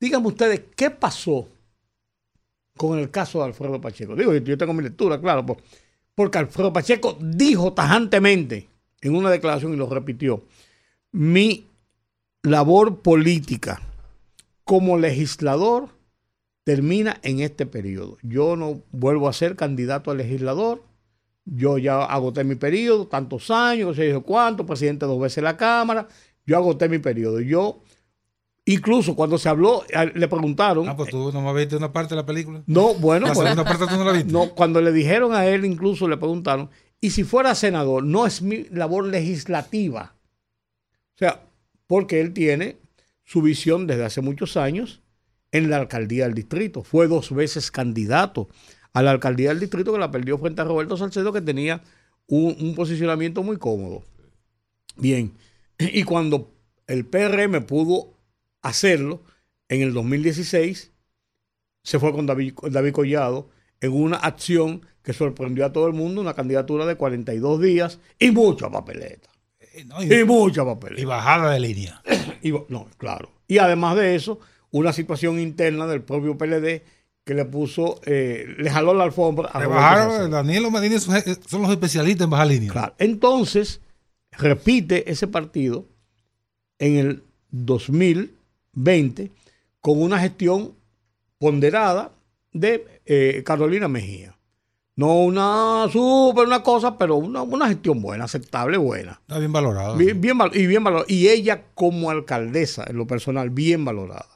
díganme ustedes, ¿qué pasó con el caso de Alfredo Pacheco? Digo, yo tengo mi lectura, claro, porque Alfredo Pacheco dijo tajantemente en una declaración y lo repitió, mi labor política como legislador termina en este periodo. Yo no vuelvo a ser candidato a legislador. Yo ya agoté mi periodo, tantos años, no sé cuánto, presidente dos veces la Cámara. Yo agoté mi periodo. Yo, incluso cuando se habló, le preguntaron. Ah, pues tú no me viste una parte de la película. No, bueno. La pues, segunda parte tú no la viste. No, cuando le dijeron a él, incluso le preguntaron, Y si fuera senador, no es mi labor legislativa. O sea, porque él tiene su visión desde hace muchos años en la alcaldía del distrito. Fue dos veces candidato a la alcaldía del distrito que la perdió frente a Roberto Salcedo, que tenía un, un posicionamiento muy cómodo. Bien, y cuando el PRM pudo hacerlo en el 2016, se fue con David, David Collado en una acción que sorprendió a todo el mundo, una candidatura de 42 días y mucha papeleta. Eh, no, y, Y mucha papeleta. y bajada de línea. [COUGHS] Y, no, claro. Y además de eso, una situación interna del propio PLD que le puso, eh, le jaló la alfombra a bajaron. Daniel Medina son, los especialistas en bajar línea. Claro. Entonces, repite ese partido en el 2020 con una gestión ponderada de eh, Carolina Mejía. No una super una cosa, pero una, una gestión buena, aceptable, buena. Está bien valorado. Bien, y bien valorada. Y ella como alcaldesa, en lo personal, bien valorada.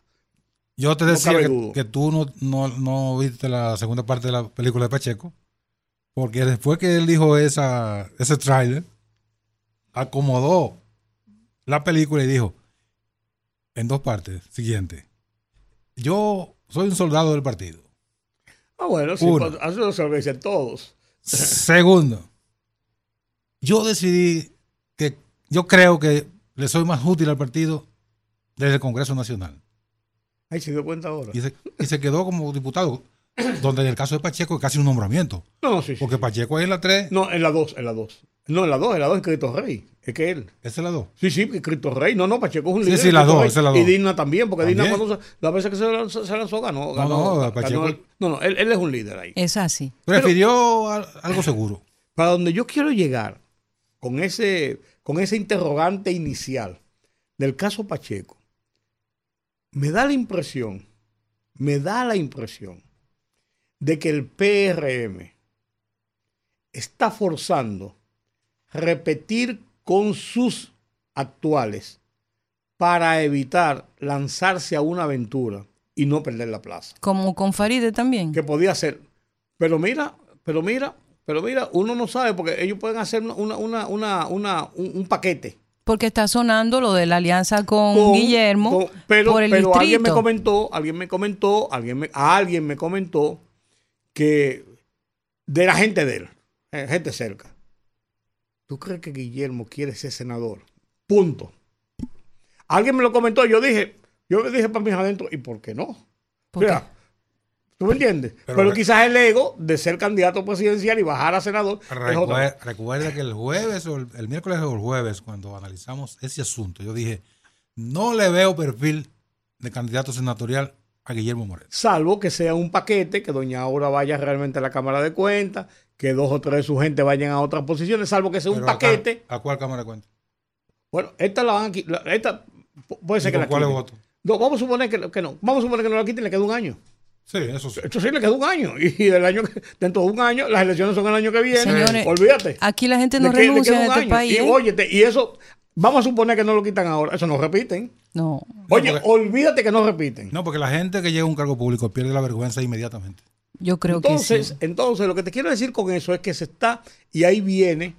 Yo te decía que, tú no, no, no viste la segunda parte de la película de Pacheco, porque después que él dijo esa, ese tráiler, acomodó la película y dijo, en dos partes, siguiente, yo soy un soldado del partido. Ah, bueno, sí, Uno. eso se lo dicen todos. Segundo, yo decidí que yo creo que le soy más útil al partido desde el Congreso Nacional. Ay, se dio cuenta ahora. Y se, y se quedó como diputado, [COUGHS] donde en el caso de Pacheco es casi un nombramiento. No, no, sí, sí. Porque Pacheco es en la 3, No, en la 2, en la 2. No, en la 2, en la 2 es Cristo Rey. Es que él. esa es la 2. Sí, sí, que Cristo Rey. No, no, Pacheco es un Sí, líder. sí, la dos, Rey. esa es la dos. Y Digna también, porque Digna También. cuando se- la vez que se lanzó, se lanzó ganó. No, ganó, no, ganó Pacheco- el- no, no, él, él es un líder ahí. Es así. Prefirió al- algo seguro. Para donde yo quiero llegar con ese, con ese interrogante inicial del caso Pacheco, me da la impresión, me da la impresión de que el PRM está forzando repetir con sus actuales para evitar lanzarse a una aventura y no perder la plaza Como con Faride también. que podía hacer. Pero mira, pero mira, pero mira, uno no sabe porque ellos pueden hacer una, una, una, una- un, un paquete. Porque está sonando lo de la alianza con, con- Guillermo con- pero por el pero alguien me comentó, alguien me comentó, alguien me, alguien me comentó que de la gente de él, eh, gente cerca. ¿Tú crees que Guillermo quiere ser senador? Punto. Alguien me lo comentó, yo dije, yo me dije para mis adentro, ¿y por qué no? ¿Por qué? ¿Tú me entiendes? Pero quizás el ego de ser candidato presidencial y bajar a senador es. Recuer- recuerda que el jueves o el, el miércoles o el jueves, cuando analizamos ese asunto, yo dije, no le veo perfil de candidato senatorial a Guillermo Moreno. Salvo que sea un paquete, que doña Aura vaya realmente a la Cámara de Cuentas, que dos o tres de su gente vayan a otras posiciones, salvo que sea un Pero ¿a cuál- paquete. ¿A cuál Cámara de Cuentas? Bueno, esta la van a quitar. Esta pu- puede ser ¿Y que la cuál quiten. voto? No, vamos a suponer que, que no. Vamos a suponer que no la quiten, le queda un año. Sí, eso sí. Esto sí le queda un año. [LAUGHS] Y del año que- dentro de un año, las elecciones son el año que viene. Señores, Olvídate. Aquí la gente no Le que- le renuncia en un este año. país. Y ¿eh? óyete, y eso, vamos a suponer que no lo quitan ahora. Eso no repiten. No. Oye, porque- olvídate que no repiten. No, porque la gente que llega a un cargo público pierde la vergüenza inmediatamente. Yo creo entonces, que sí. entonces, lo que te quiero decir con eso es que se está, y ahí viene,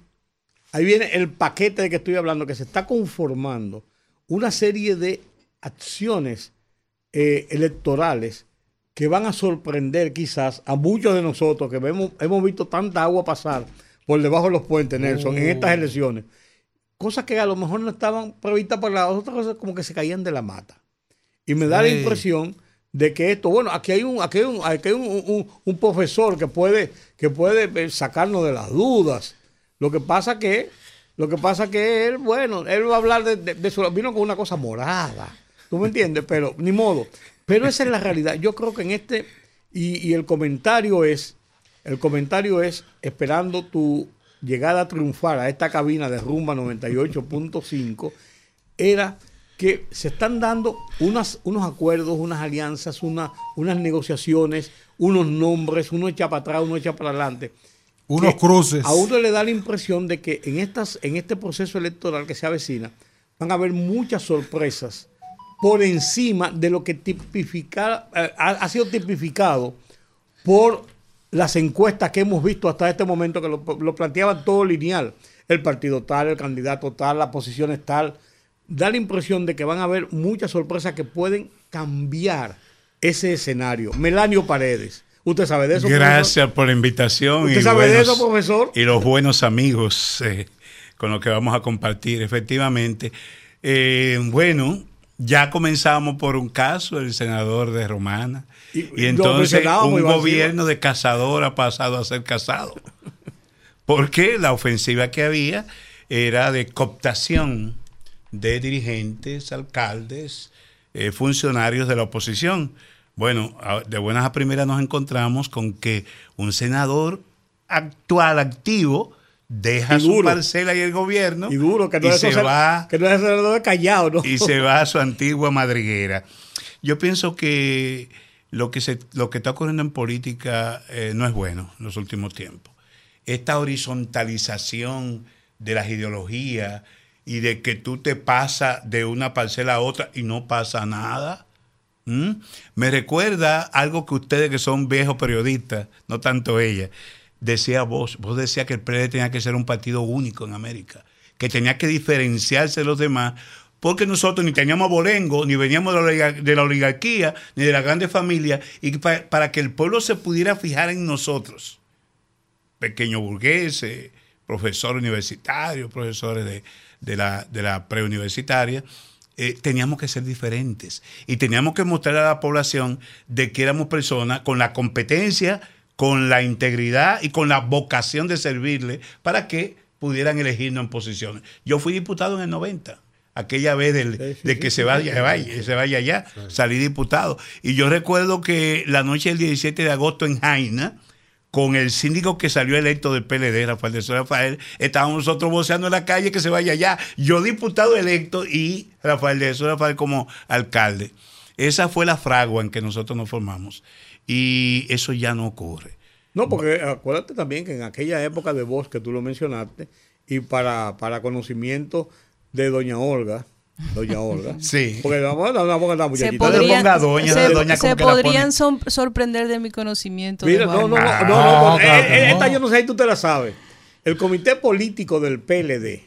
ahí viene el paquete de que estoy hablando, que se está conformando una serie de acciones eh, electorales que van a sorprender quizás a muchos de nosotros que vemos, hemos visto tanta agua pasar por debajo de los puentes, Nelson, en estas elecciones. Cosas que a lo mejor no estaban previstas para las otras cosas, como que se caían de la mata. Y me da la impresión de que esto, bueno, aquí hay un, aquí hay un, aquí hay un, un- un profesor que puede, que puede eh, sacarnos de las dudas. Lo que pasa que, lo que pasa que él, bueno, él va a hablar de, de- de su, vino con una cosa morada. ¿Tú me entiendes? Pero, ni modo. Pero esa es la realidad. Yo creo que en este, y, y el comentario es, el comentario es esperando tu llegada a triunfar a esta cabina de Rumba 98.5, era que se están dando unas, unos acuerdos, unas alianzas, una- unas negociaciones, unos nombres, uno echa para atrás, uno echa para adelante. Unos cruces. A uno le da la impresión de que en, estas, en este proceso electoral que se avecina van a haber muchas sorpresas por encima de lo que tipifica, eh, ha, sido tipificado por las encuestas que hemos visto hasta este momento, que lo, lo planteaban todo lineal, el partido tal, el candidato tal, la posición es tal, da la impresión de que van a haber muchas sorpresas que pueden cambiar ese escenario. Melanio Paredes. ¿Usted sabe de eso? Gracias profesor? por la invitación. ¿Usted y sabe de eso, profesor? Y los buenos amigos eh, con los que vamos a compartir, efectivamente. Eh, bueno, ya comenzamos por un caso, el senador de Romana. Y- entonces un gobierno de cazador ha pasado a ser cazado. Porque la ofensiva que había era de cooptación de dirigentes, alcaldes, eh, funcionarios de la oposición. Bueno, de buenas a primeras nos encontramos con que un senador actual, activo, deja su parcela y el gobierno Y duro, que no y se va que no es senador callado, ¿no? y se va a su antigua madriguera. Yo pienso que lo que, se, lo que está ocurriendo en política eh, no es bueno en los últimos tiempos. Esta horizontalización de las ideologías y de que tú te pasas de una parcela a otra y no pasa nada. ¿Mm? Me recuerda algo que ustedes que son viejos periodistas, no tanto ella, decía vos, vos decías que el PLD tenía que ser un partido único en América, que tenía que diferenciarse de los demás, porque nosotros ni teníamos abolengo, ni veníamos de la, la oligarquía, ni de las grandes familias, y pa- para que el pueblo se pudiera fijar en nosotros, pequeños burgueses, profesores universitarios, profesores de, la, de la preuniversitaria, eh, teníamos que ser diferentes y teníamos que mostrar a la población de que éramos personas con la competencia, con la integridad y con la vocación de servirle para que pudieran elegirnos en posiciones. Yo fui diputado en el 90, aquella vez del- Sí, sí, de que sí, se, vaya, sí, vaya- se vaya allá, salí diputado. Y yo recuerdo que la noche del 17 de agosto en Jaina, con el síndico que salió electo del PLD, Rafael de Rafael, estábamos nosotros voceando en la calle que se vaya allá. Yo diputado electo y Rafael de Rafael como alcalde. Esa fue la fragua en que nosotros nos formamos. Y eso ya no ocurre. No, porque acuérdate también que en aquella época de voz que tú lo mencionaste, y para, para conocimiento de doña Olga, doña Olga, [LAUGHS] Sí. porque vamos a vamos a la Se muchachita. le podrían, doña, se- doña se podrían sorprender de mi conocimiento. Mira, de no, no, no, Juan. no, no, no, No, claro eh, eh, no. esta yo no sé si tú te la sabes. El comité político del PLD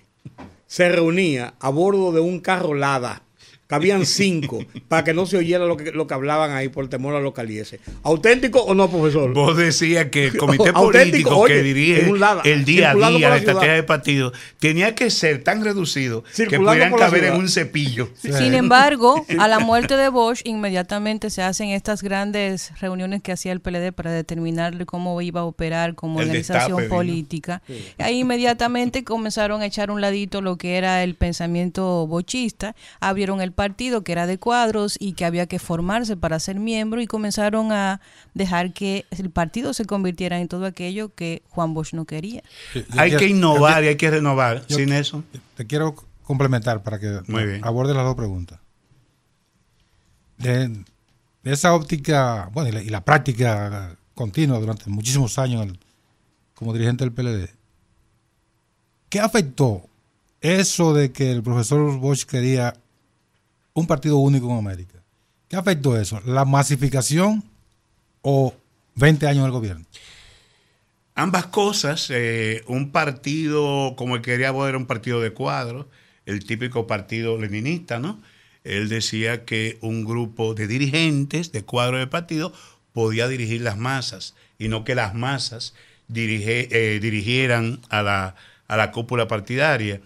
se reunía a bordo de un carro Lada. Cabían [LAUGHS] cinco para que no se oyera lo que, lo que hablaban ahí por temor a localiese. ¿Auténtico o no, profesor? Vos decías que el comité [LAUGHS] Auténtico, político oye, que dirige en un lado, el día a día, ciudad. estrategia del partido, tenía que ser tan reducido que pudieran caber en un cepillo. Sin embargo, [LAUGHS] a la muerte de Bosch, inmediatamente se hacen estas grandes reuniones que hacía el PLD para determinar cómo iba a operar como El organización destape política. Ahí inmediatamente comenzaron a echar un ladito lo que era el pensamiento bochista, abrieron el partido que era de cuadros y que había que formarse para ser miembro y comenzaron a dejar que el partido se convirtiera en todo aquello que Juan Bosch no quería. Hay quiero- que innovar y hay que renovar. yo- Sin eso. Te quiero complementar para que Muy bien. aborde las dos preguntas. De, de esa óptica, bueno, y la, y la práctica continua durante muchísimos años el- como dirigente del PLD, ¿qué afectó eso de que el profesor Bosch quería un partido único en América? ¿Qué afectó eso? ¿La masificación o 20 años del gobierno? Ambas cosas, eh, un partido como el que quería era un partido de cuadros, el típico partido leninista, ¿no? Él decía que un grupo de dirigentes de cuadro de partido podía dirigir las masas y no que las masas eh, dirigieran a la, a la cúpula partidaria.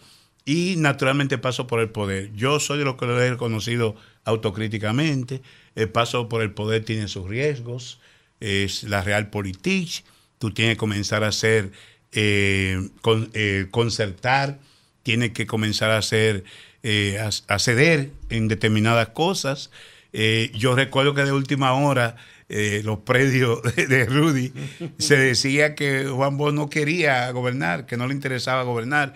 Y naturalmente paso por el poder. Yo soy de los que lo he reconocido autocríticamente. El paso por el poder tiene sus riesgos. Es la realpolitik. Tú tienes que comenzar a hacer, eh, con- eh, concertar, tienes que comenzar a hacer, eh, ceder en determinadas cosas. Eh, yo recuerdo que de última hora, eh, los predios [LAUGHS] de Rudy, se decía que Juan Bosch no quería gobernar, que no le interesaba gobernar.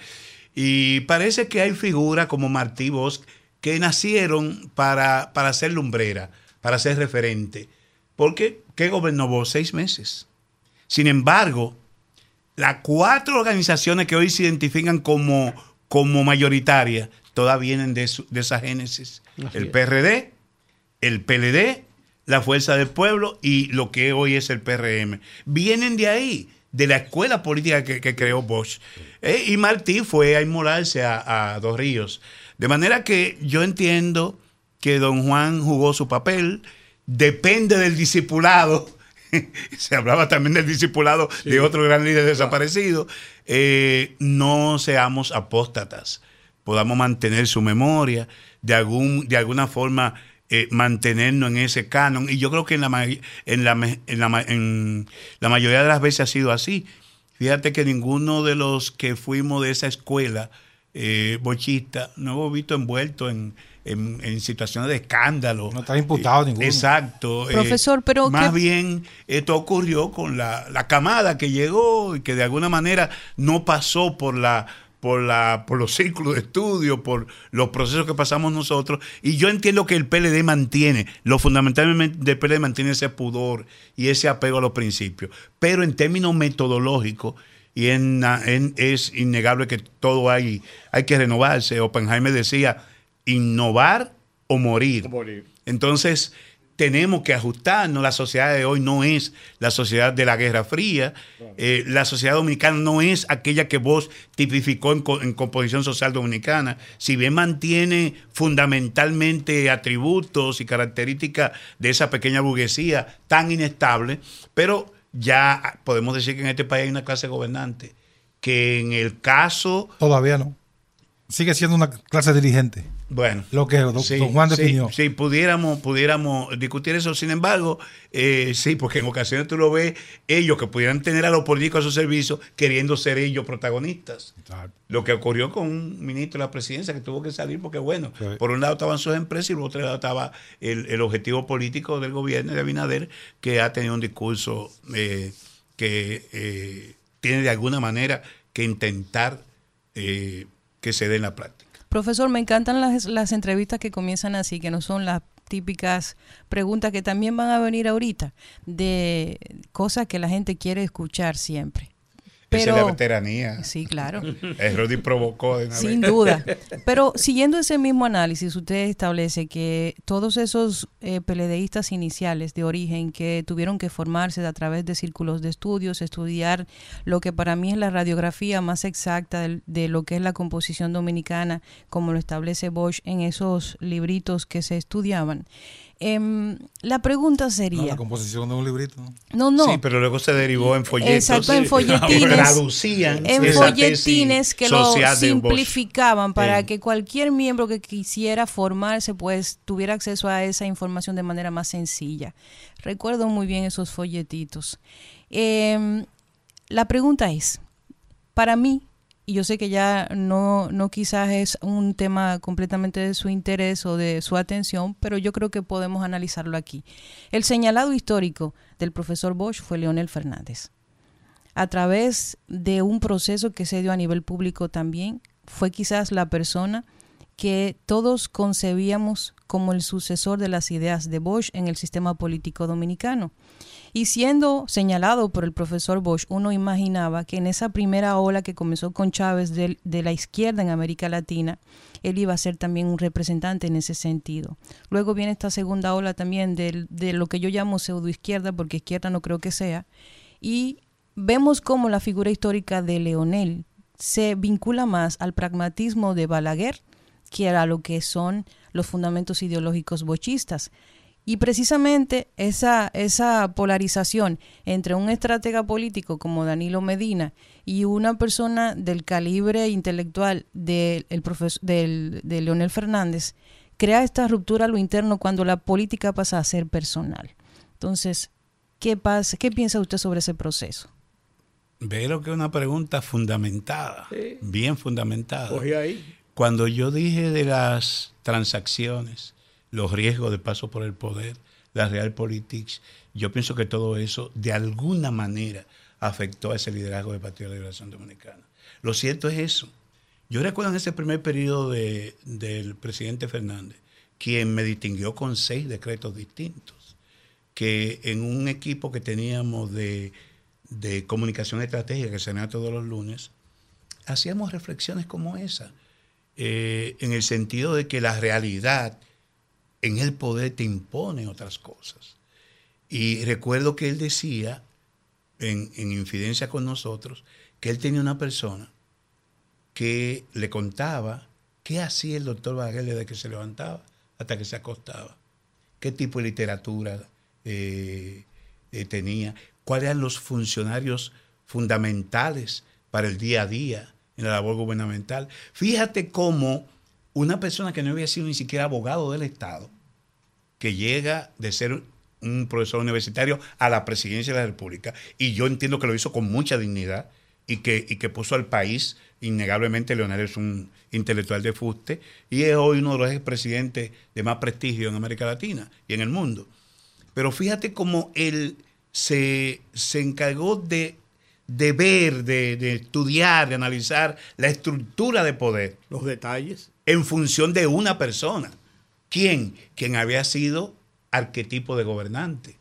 Y parece que hay figuras como Martí Bosch que nacieron para, para ser lumbrera, para ser referente. Porque, ¿qué gobernó Bosch? Seis meses. Sin embargo, las cuatro organizaciones que hoy se identifican como, como mayoritarias, todas vienen de, su- de esa génesis. Así el es. PRD, el PLD, la Fuerza del Pueblo y lo que hoy es el PRM. Vienen de ahí, de la escuela política que, creó Bosch. Eh, y Martí fue a inmolarse a, a Dos Ríos. De manera que yo entiendo que don Juan jugó su papel, depende del discipulado. [LAUGHS] Se hablaba también del discipulado de otro gran líder desaparecido. Eh, no seamos apóstatas, podamos mantener su memoria, de, algún, de alguna forma eh, mantenernos en ese canon. Y yo creo que en la, en, la, en, la, en la mayoría de las veces ha sido así. Fíjate que ninguno de los que fuimos de esa escuela eh, bochista no hemos visto envuelto en, en, situaciones de escándalo. No está imputado ninguno. Exacto. Eh, Profesor, pero... Más bien, esto ocurrió con la, la camada que llegó y que de alguna manera no pasó por la por, la, por los círculos de estudio, por los procesos que pasamos nosotros. Y yo entiendo que el PLD mantiene, lo fundamentalmente del PLD mantiene ese pudor y ese apego a los principios. Pero en términos metodológicos, y en, es innegable que todo hay, hay que renovarse. Oppenheimer decía, innovar o morir. Entonces, tenemos que ajustarnos. La sociedad de hoy no es la sociedad de la Guerra Fría. Eh, la sociedad dominicana no es aquella que vos tipificó en, composición social dominicana. Si bien mantiene fundamentalmente atributos y características de esa pequeña burguesía tan inestable, pero ya podemos decir que en este país hay una clase gobernante que en el caso... Todavía no. Sigue siendo una clase dirigente. Bueno, lo que don, Juan definió. Sí, pudiéramos, pudiéramos discutir eso. Sin embargo, eh, sí, porque en ocasiones tú lo ves, ellos que pudieran tener a los políticos a su servicio queriendo ser ellos protagonistas. Lo que ocurrió con un ministro de la presidencia que tuvo que salir porque, bueno, por un lado estaban sus empresas y por otro lado estaba el, objetivo político del gobierno de Abinader, que ha tenido un discurso eh, que eh, tiene de alguna manera que intentar que se dé en la práctica. Profesor, me encantan las, las entrevistas que comienzan así, que no son las típicas preguntas que también van a venir ahorita, de cosas que la gente quiere escuchar siempre. Pero, Esa es la veteranía. Sí, claro. El Rudy provocó de Sin duda. [LAUGHS] Pero siguiendo ese mismo análisis, usted establece que todos esos eh, peledeístas iniciales de origen que tuvieron que formarse a través de círculos de estudios, estudiar lo que para mí es la radiografía más exacta de, de lo que es la composición dominicana, como lo establece Bosch en esos libritos que se estudiaban, Em, la pregunta sería... la composición de un librito. No, no. Sí, pero luego se derivó en folletos. Exacto, en folletines. traducían en folletines que lo simplificaban para que cualquier miembro que quisiera formarse pues tuviera acceso a esa información de manera más sencilla. Recuerdo muy bien esos folletitos. Em, la pregunta es, para mí, y yo sé que ya no, no quizás es un tema completamente de su interés o de su atención, pero yo creo que podemos analizarlo aquí. El señalado histórico del profesor Bosch fue Leonel Fernández. A través de un proceso que se dio a nivel público también, fue quizás la persona que todos concebíamos como el sucesor de las ideas de Bosch en el sistema político dominicano. Y siendo señalado por el profesor Bosch, uno imaginaba que en esa primera ola que comenzó con Chávez de, la izquierda en América Latina, él iba a ser también un representante en ese sentido. Luego viene esta segunda ola también de, de lo que yo llamo pseudoizquierda, porque izquierda no creo que sea, y vemos cómo la figura histórica de Leonel se vincula más al pragmatismo de Balaguer que a lo que son los fundamentos ideológicos bochistas. Y precisamente esa, esa polarización entre un estratega político como Danilo Medina y una persona del calibre intelectual de, el del, de Leonel Fernández crea esta ruptura a lo interno cuando la política pasa a ser personal. Entonces, ¿qué, pasa, qué piensa usted sobre ese proceso? Veo que es una pregunta fundamentada, bien fundamentada. ahí. Cuando yo dije de las transacciones, los riesgos de paso por el poder, la realpolitik, yo pienso que todo eso de alguna manera afectó a ese liderazgo del Partido de la Liberación Dominicana. Lo cierto es eso. Yo recuerdo en ese primer periodo del presidente Fernández, quien me distinguió con seis decretos distintos, que en un equipo que teníamos de, comunicación estratégica que se tenía todos los lunes, hacíamos reflexiones como esa, eh, en el sentido de que la realidad en el poder te impone otras cosas. Y recuerdo que él decía, en, en infidencia con nosotros, que él tenía una persona que le contaba qué hacía el doctor Balaguer desde que se levantaba hasta que se acostaba, qué tipo de literatura eh, eh, tenía, cuáles eran los funcionarios fundamentales para el día a día en la labor gubernamental. Fíjate cómo una persona que no había sido ni siquiera abogado del Estado, que llega de ser un profesor universitario a la presidencia de la República, y yo entiendo que lo hizo con mucha dignidad y que, y que puso al país, innegablemente Leonel es un intelectual de fuste y es hoy uno de los expresidentes de más prestigio en América Latina y en el mundo. Pero fíjate cómo él se, se encargó de, de ver, de, de, estudiar, de analizar la estructura de poder. Los detalles. En función de una persona. ¿Quién? Quien había sido arquetipo de gobernante.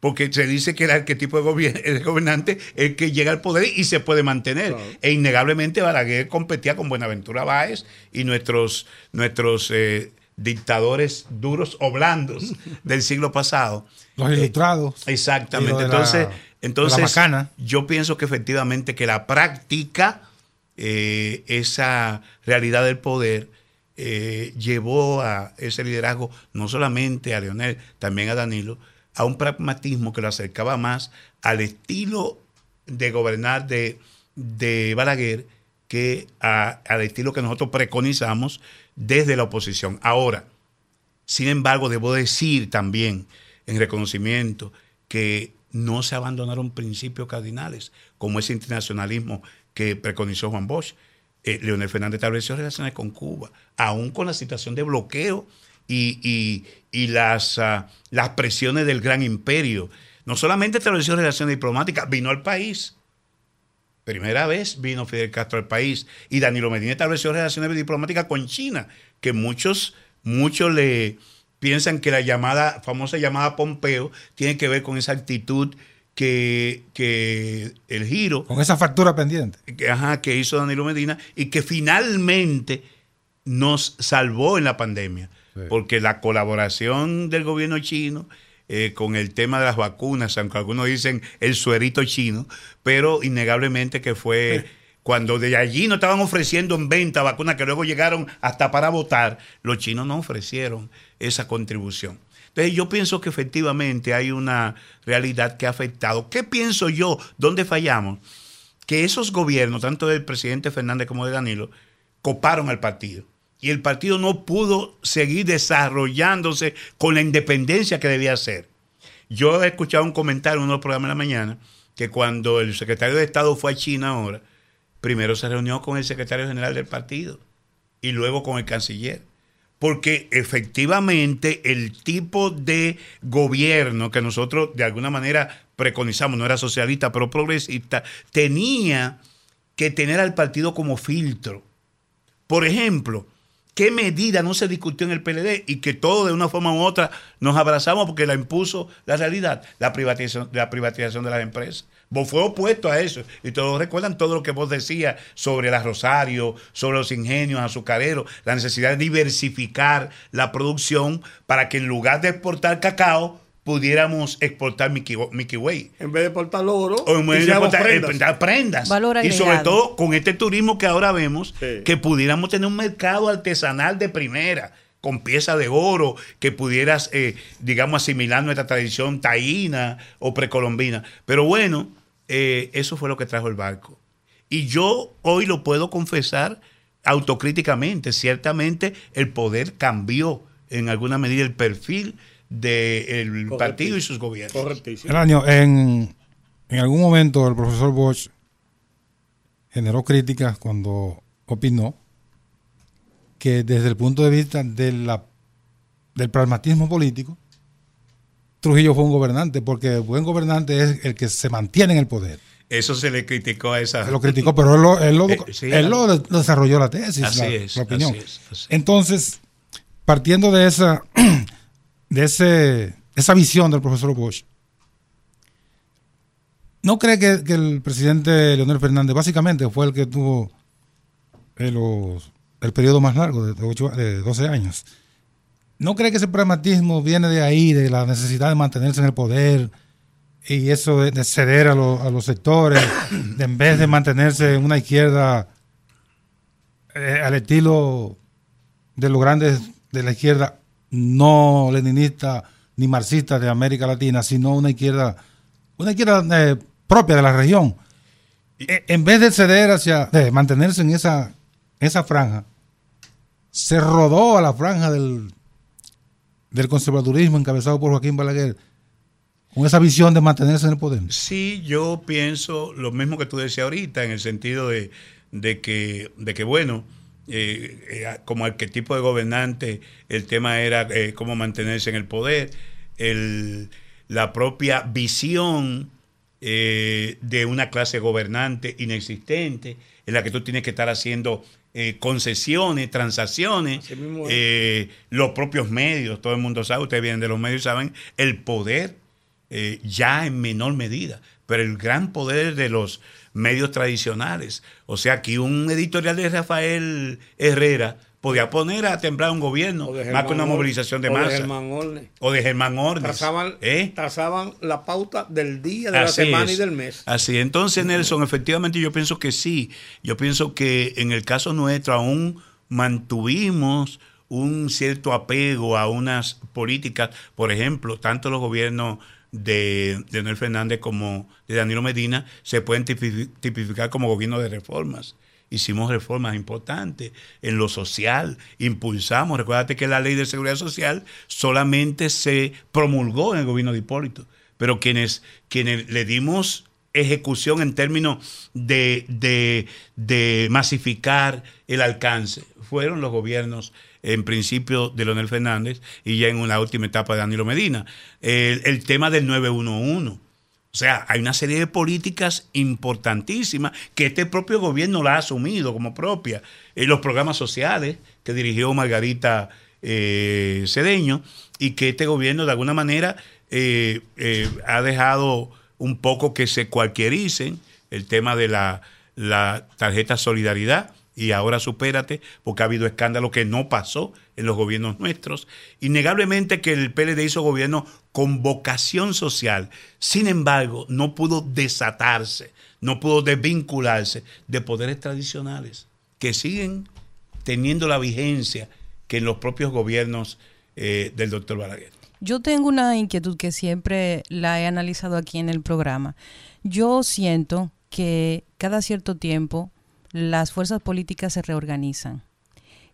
Porque se dice que el arquetipo de, gobernante es el que llega al poder y se puede mantener. Claro. E innegablemente Balaguer competía con Buenaventura Báez y nuestros, nuestros eh, dictadores duros o blandos [LAUGHS] del siglo pasado. Los ilustrados. Eh, exactamente. Entonces, entonces yo pienso que efectivamente que la práctica, eh, esa realidad del poder, eh, llevó a ese liderazgo no solamente a Leonel, también a Danilo, a un pragmatismo que lo acercaba más al estilo de gobernar de, de Balaguer que a, al estilo que nosotros preconizamos desde la oposición. Ahora, sin embargo, debo decir también en reconocimiento que no se abandonaron principios cardinales, como ese internacionalismo que preconizó Juan Bosch. Eh, Leonel Fernández estableció relaciones con Cuba, aún con la situación de bloqueo y, y, las, uh, las presiones del gran imperio. No solamente estableció relaciones diplomáticas, vino al país. Primera vez vino Fidel Castro al país y Danilo Medina estableció relaciones diplomáticas con China, que muchos, muchos le piensan que la llamada, famosa llamada Pompeo tiene que ver con esa actitud que, que el giro. Con esa factura pendiente. Que, ajá, que hizo Danilo Medina y que finalmente nos salvó en la pandemia. Sí. Porque la colaboración del gobierno chino eh, con el tema de las vacunas, aunque algunos dicen el suerito chino, pero innegablemente que fue sí. Cuando de allí no estaban ofreciendo en venta vacunas que luego llegaron hasta para votar, los chinos no ofrecieron esa contribución. Entonces yo pienso que efectivamente hay una realidad que ha afectado. ¿Qué pienso yo? ¿Dónde fallamos? Que esos gobiernos, tanto del presidente Fernández como de Danilo, coparon al partido y el partido no pudo seguir desarrollándose con la independencia que debía ser. Yo he escuchado un comentario en uno de los programas de la mañana que cuando el secretario de Estado fue a China ahora, primero se reunió con el secretario general del partido y luego con el canciller. Porque efectivamente el tipo de gobierno que nosotros de alguna manera preconizamos, no era socialista, pero progresista, tenía que tener al partido como filtro. Por ejemplo, qué medida no se discutió en el PLD y que todos de una forma u otra nos abrazamos porque la impuso la realidad, la privatización, la privatización de las empresas. Vos fue opuesto a eso. Y todos recuerdan todo lo que vos decías sobre la Rosario, sobre los ingenios azucareros, la necesidad de diversificar la producción para que en lugar de exportar cacao, pudiéramos exportar Mickey, Mickey Way. En vez de exportar oro, o en vez de exportar prendas. prendas. Valor y sobre todo con este turismo que ahora vemos, sí. que pudiéramos tener un mercado artesanal de primera con piezas de oro, que pudieras, eh, digamos, asimilar nuestra tradición taína o precolombina. Pero bueno, eh, eso fue lo que trajo el barco. Y yo hoy lo puedo confesar autocríticamente. Ciertamente el poder cambió en alguna medida el perfil del de partido y sus gobiernos. Correctísimo. El año, en, en algún momento el profesor Bosch generó críticas cuando opinó que desde el punto de vista de la, del pragmatismo político, Trujillo fue un gobernante, porque el buen gobernante es el que se mantiene en el poder. Eso se le criticó a esa. Se lo criticó, pero él lo, él lo, eh, sí, él lo, lo desarrolló la tesis, así la, es, la opinión. Así es, así. Entonces, partiendo de esa, [CLEARS THROAT] de ese, esa visión del profesor Bosch, ¿no cree que, que el presidente Leonel Fernández básicamente fue el que tuvo el, los, el periodo más largo de, 8, de 12 años? ¿No cree que ese pragmatismo viene de ahí, de la necesidad de mantenerse en el poder y eso de, ceder a, los sectores, [COUGHS] en vez de mantenerse en una izquierda eh, al estilo de los grandes de la izquierda no leninista ni marxista de América Latina, sino una izquierda, una izquierda eh, propia de la región? Eh, en vez de ceder hacia, de mantenerse en esa, esa franja, se rodó a la franja del, del conservadurismo encabezado por Joaquín Balaguer, con esa visión de mantenerse en el poder. Sí, yo pienso lo mismo que tú decías ahorita, en el sentido de, que, de que, bueno, eh, eh, como arquetipo de gobernante, el tema era cómo mantenerse en el poder, el, la propia visión eh, de una clase gobernante inexistente, en la que tú tienes que estar haciendo eh, concesiones, transacciones, eh, los propios medios, todo el mundo sabe, ustedes vienen de los medios saben el poder ya en menor medida, pero el gran poder de los medios tradicionales. O sea, que un editorial de Rafael Herrera podía poner a temblar un gobierno más que una movilización de masa. O de Germán Orne. O de Germán Orne. Trazaban, ¿eh? trazaban, la pauta del día, de la semana y del mes. Así, entonces Nelson, efectivamente yo pienso que sí. Yo pienso que en el caso nuestro aún mantuvimos un cierto apego a unas políticas, por ejemplo, tanto los gobiernos de, de Leonel Fernández como de Danilo Medina se pueden tipificar como gobiernos de reformas hicimos reformas importantes en lo social, impulsamos, recuérdate que la ley de seguridad social solamente se promulgó en el gobierno de Hipólito, pero quienes, quienes le dimos ejecución en términos de, de, masificar el alcance fueron los gobiernos en principio de Leonel Fernández y ya en una última etapa de Danilo Medina. El, el tema del 911 o sea, hay una serie de políticas importantísimas que este propio gobierno la ha asumido como propia. Eh, los programas sociales que dirigió Margarita eh, Cedeño y que este gobierno de alguna manera eh, ha dejado un poco que se cualquiericen el tema de la tarjeta solidaridad y ahora supérate, porque ha habido escándalo que no pasó en los gobiernos nuestros. Innegablemente que el PLD hizo gobierno con vocación social, sin embargo, no pudo desatarse, no pudo desvincularse de poderes tradicionales que siguen teniendo la vigencia que en los propios gobiernos eh, del doctor Balaguer. Yo tengo una inquietud que siempre la he analizado aquí en el programa. Yo siento que cada cierto tiempo las fuerzas políticas se reorganizan.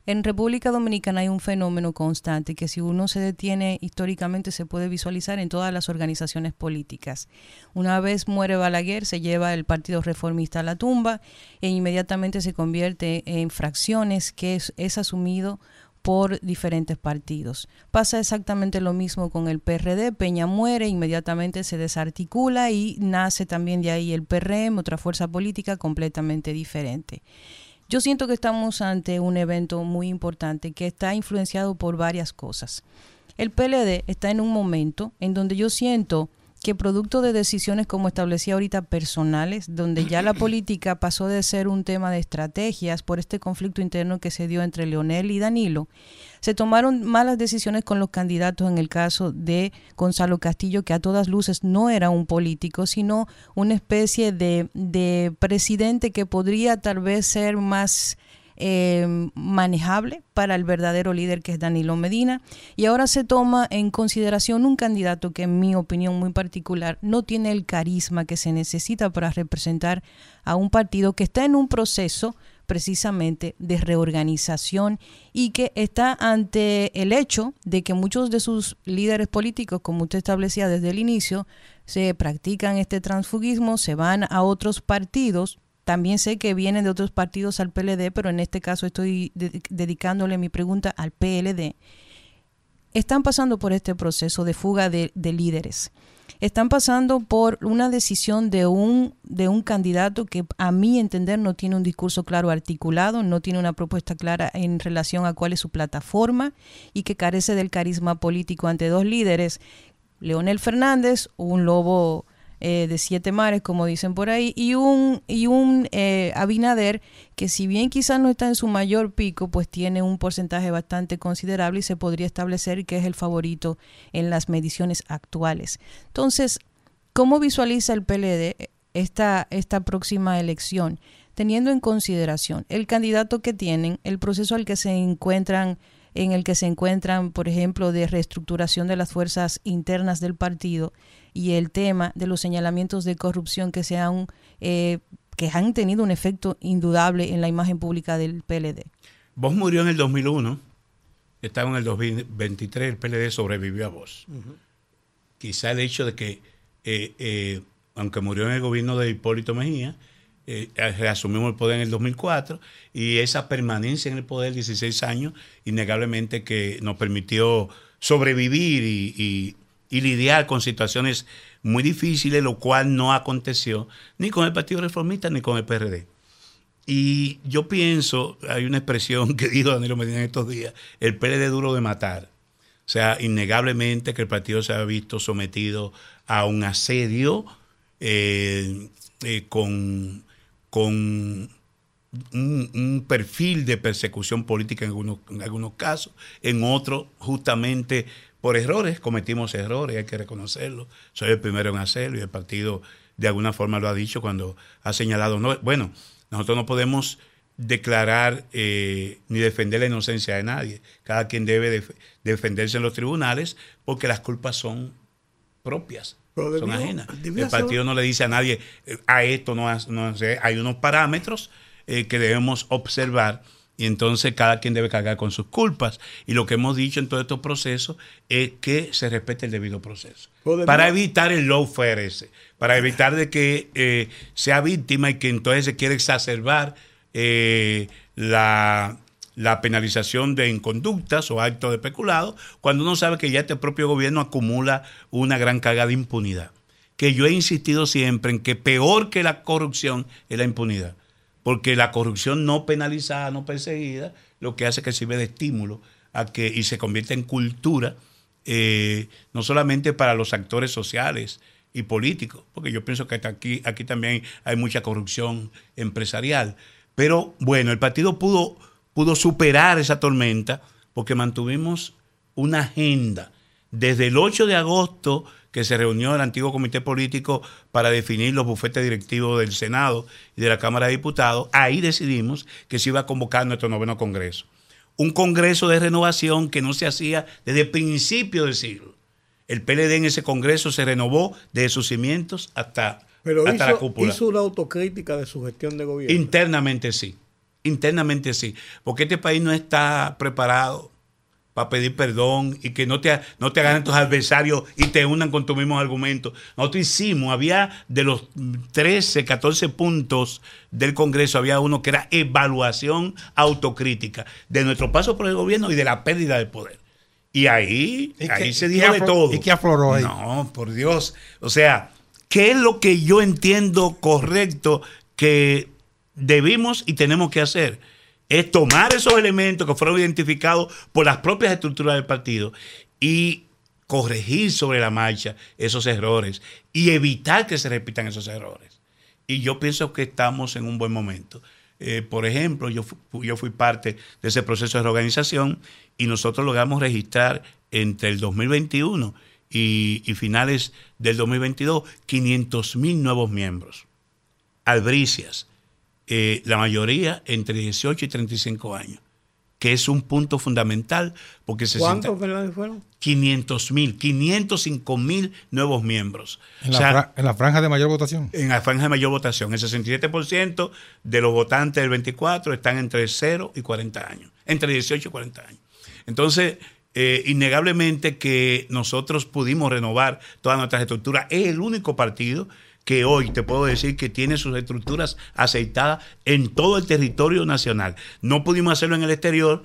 En República Dominicana hay un fenómeno constante que si uno se detiene históricamente se puede visualizar en todas las organizaciones políticas. Una vez muere Balaguer, se lleva el Partido Reformista a la tumba e inmediatamente se convierte en fracciones que es, es asumido por diferentes partidos. Pasa exactamente lo mismo con el PRD, Peña muere, inmediatamente se desarticula y nace también de ahí el PRM, otra fuerza política completamente diferente. Yo siento que estamos ante un evento muy importante que está influenciado por varias cosas. El PLD está en un momento en donde yo siento que producto de decisiones como establecía ahorita personales, donde ya la [CLEARS THROAT] política pasó de ser un tema de estrategias por este conflicto interno que se dio entre Leonel y Danilo, se tomaron malas decisiones con los candidatos en el caso de Gonzalo Castillo, que a todas luces no era un político, sino una especie de, de presidente que podría tal vez ser más eh, manejable para el verdadero líder que es Danilo Medina. Y ahora se toma en consideración un candidato que en mi opinión muy particular no tiene el carisma que se necesita para representar a un partido que está en un proceso precisamente de reorganización y que está ante el hecho de que muchos de sus líderes políticos, como usted establecía desde el inicio, se practican este transfugismo, se van a otros partidos también sé que vienen de otros partidos al PLD, pero en este caso estoy dedicándole mi pregunta al PLD. Están pasando por este proceso de fuga de, líderes. Están pasando por una decisión de un, de un candidato que a mi entender no tiene un discurso claro articulado, no tiene una propuesta clara en relación a cuál es su plataforma y que carece del carisma político ante dos líderes, Leonel Fernández, un lobo eh, de siete mares, como dicen por ahí, y un, y un eh, Abinader que si bien quizás no está en su mayor pico, pues tiene un porcentaje bastante considerable y se podría establecer que es el favorito en las mediciones actuales. Entonces, ¿cómo visualiza el PLD esta, esta próxima elección? Teniendo en consideración el candidato que tienen, el proceso al que se encuentran en el que se encuentran, por ejemplo, de reestructuración de las fuerzas internas del partido y el tema de los señalamientos de corrupción que se han, eh, que han tenido un efecto indudable en la imagen pública del PLD. Vos murió en el 2001, estaba en el 2023, el PLD sobrevivió a vos. Quizá el hecho de que, eh, eh, aunque murió en el gobierno de Hipólito Mejía, eh, reasumimos el poder en el 2004 y esa permanencia en el poder, 16 años, innegablemente que nos permitió sobrevivir y, lidiar con situaciones muy difíciles, lo cual no aconteció ni con el Partido Reformista ni con el PRD. Y yo pienso, hay una expresión [LAUGHS] que dijo Danilo Medina en estos días, el PRD duro de matar. O sea, innegablemente que el partido se ha visto sometido a un asedio eh, eh, con con un, perfil de persecución política en algunos, en algunos casos, en otros justamente por errores, cometimos errores, hay que reconocerlo. Soy el primero en hacerlo y el partido de alguna forma lo ha dicho cuando ha señalado, no, bueno, nosotros no podemos declarar eh, ni defender la inocencia de nadie. Cada quien debe defenderse en los tribunales porque las culpas son propias son ajenas. El partido no le dice a nadie, eh, a esto no, no hay unos parámetros eh, que debemos observar y entonces cada quien debe cargar con sus culpas. Y lo que hemos dicho en todos estos procesos es que se respete el debido proceso. Para evitar el low ese, para evitar de que eh, sea víctima y que entonces se quiera exacerbar la, la penalización de inconductas o actos de peculado, cuando uno sabe que ya este propio gobierno acumula una gran carga de impunidad. Que yo he insistido siempre en que peor que la corrupción es la impunidad, porque la corrupción no penalizada, no perseguida, lo que hace que sirve de estímulo a que y se convierte en cultura, eh, no solamente para los actores sociales y políticos, porque yo pienso que aquí, aquí también hay mucha corrupción empresarial. Pero bueno, el partido pudo pudo superar esa tormenta porque mantuvimos una agenda. Desde el 8 de agosto que se reunió el antiguo comité político para definir los bufetes directivos del Senado y de la Cámara de Diputados, ahí decidimos que se iba a convocar nuestro noveno Congreso. Un Congreso de renovación que no se hacía desde el principio del siglo. El PLD en ese Congreso se renovó desde sus cimientos hasta, la cúpula. ¿Hizo una autocrítica de su gestión de gobierno? Internamente sí internamente sí, porque este país no está preparado para pedir perdón y que no te, no te hagan tus adversarios y te unan con tus mismos argumentos. Nosotros hicimos, había de los 13, 14 puntos del Congreso, había uno que era evaluación autocrítica de nuestro paso por el gobierno y de la pérdida de poder. Y ahí, ahí se dijo de todo. ¿Y qué afloró ahí? No, por Dios. O sea, ¿qué es lo que yo entiendo correcto que debimos y tenemos que hacer es tomar esos elementos que fueron identificados por las propias estructuras del partido y corregir sobre la marcha esos errores y evitar que se repitan esos errores. Y yo pienso que estamos en un buen momento. Eh, por ejemplo, yo, yo fui parte de ese proceso de reorganización y nosotros logramos registrar entre el 2021 y, y finales del 2022 500 mil nuevos miembros. Albricias, eh, la mayoría entre 18 y 35 años, que es un punto fundamental porque se ¿Cuántos fueron? 500 mil, 505 mil nuevos miembros. ¿En, la ¿En la franja de mayor votación? En la franja de mayor votación. El 67% de los votantes del 24 están entre 0 y 40 años, entre 18 y 40 años. Entonces, eh, innegablemente que nosotros pudimos renovar todas nuestras estructuras. Es el único partido que hoy te puedo decir que tiene sus estructuras aceitadas en todo el territorio nacional. No pudimos hacerlo en el exterior,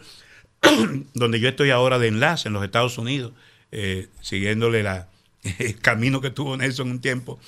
[CLEARS THROAT] donde yo estoy ahora de enlace en los Estados Unidos, eh, siguiéndole la, [LAUGHS] el camino que tuvo Nelson un tiempo,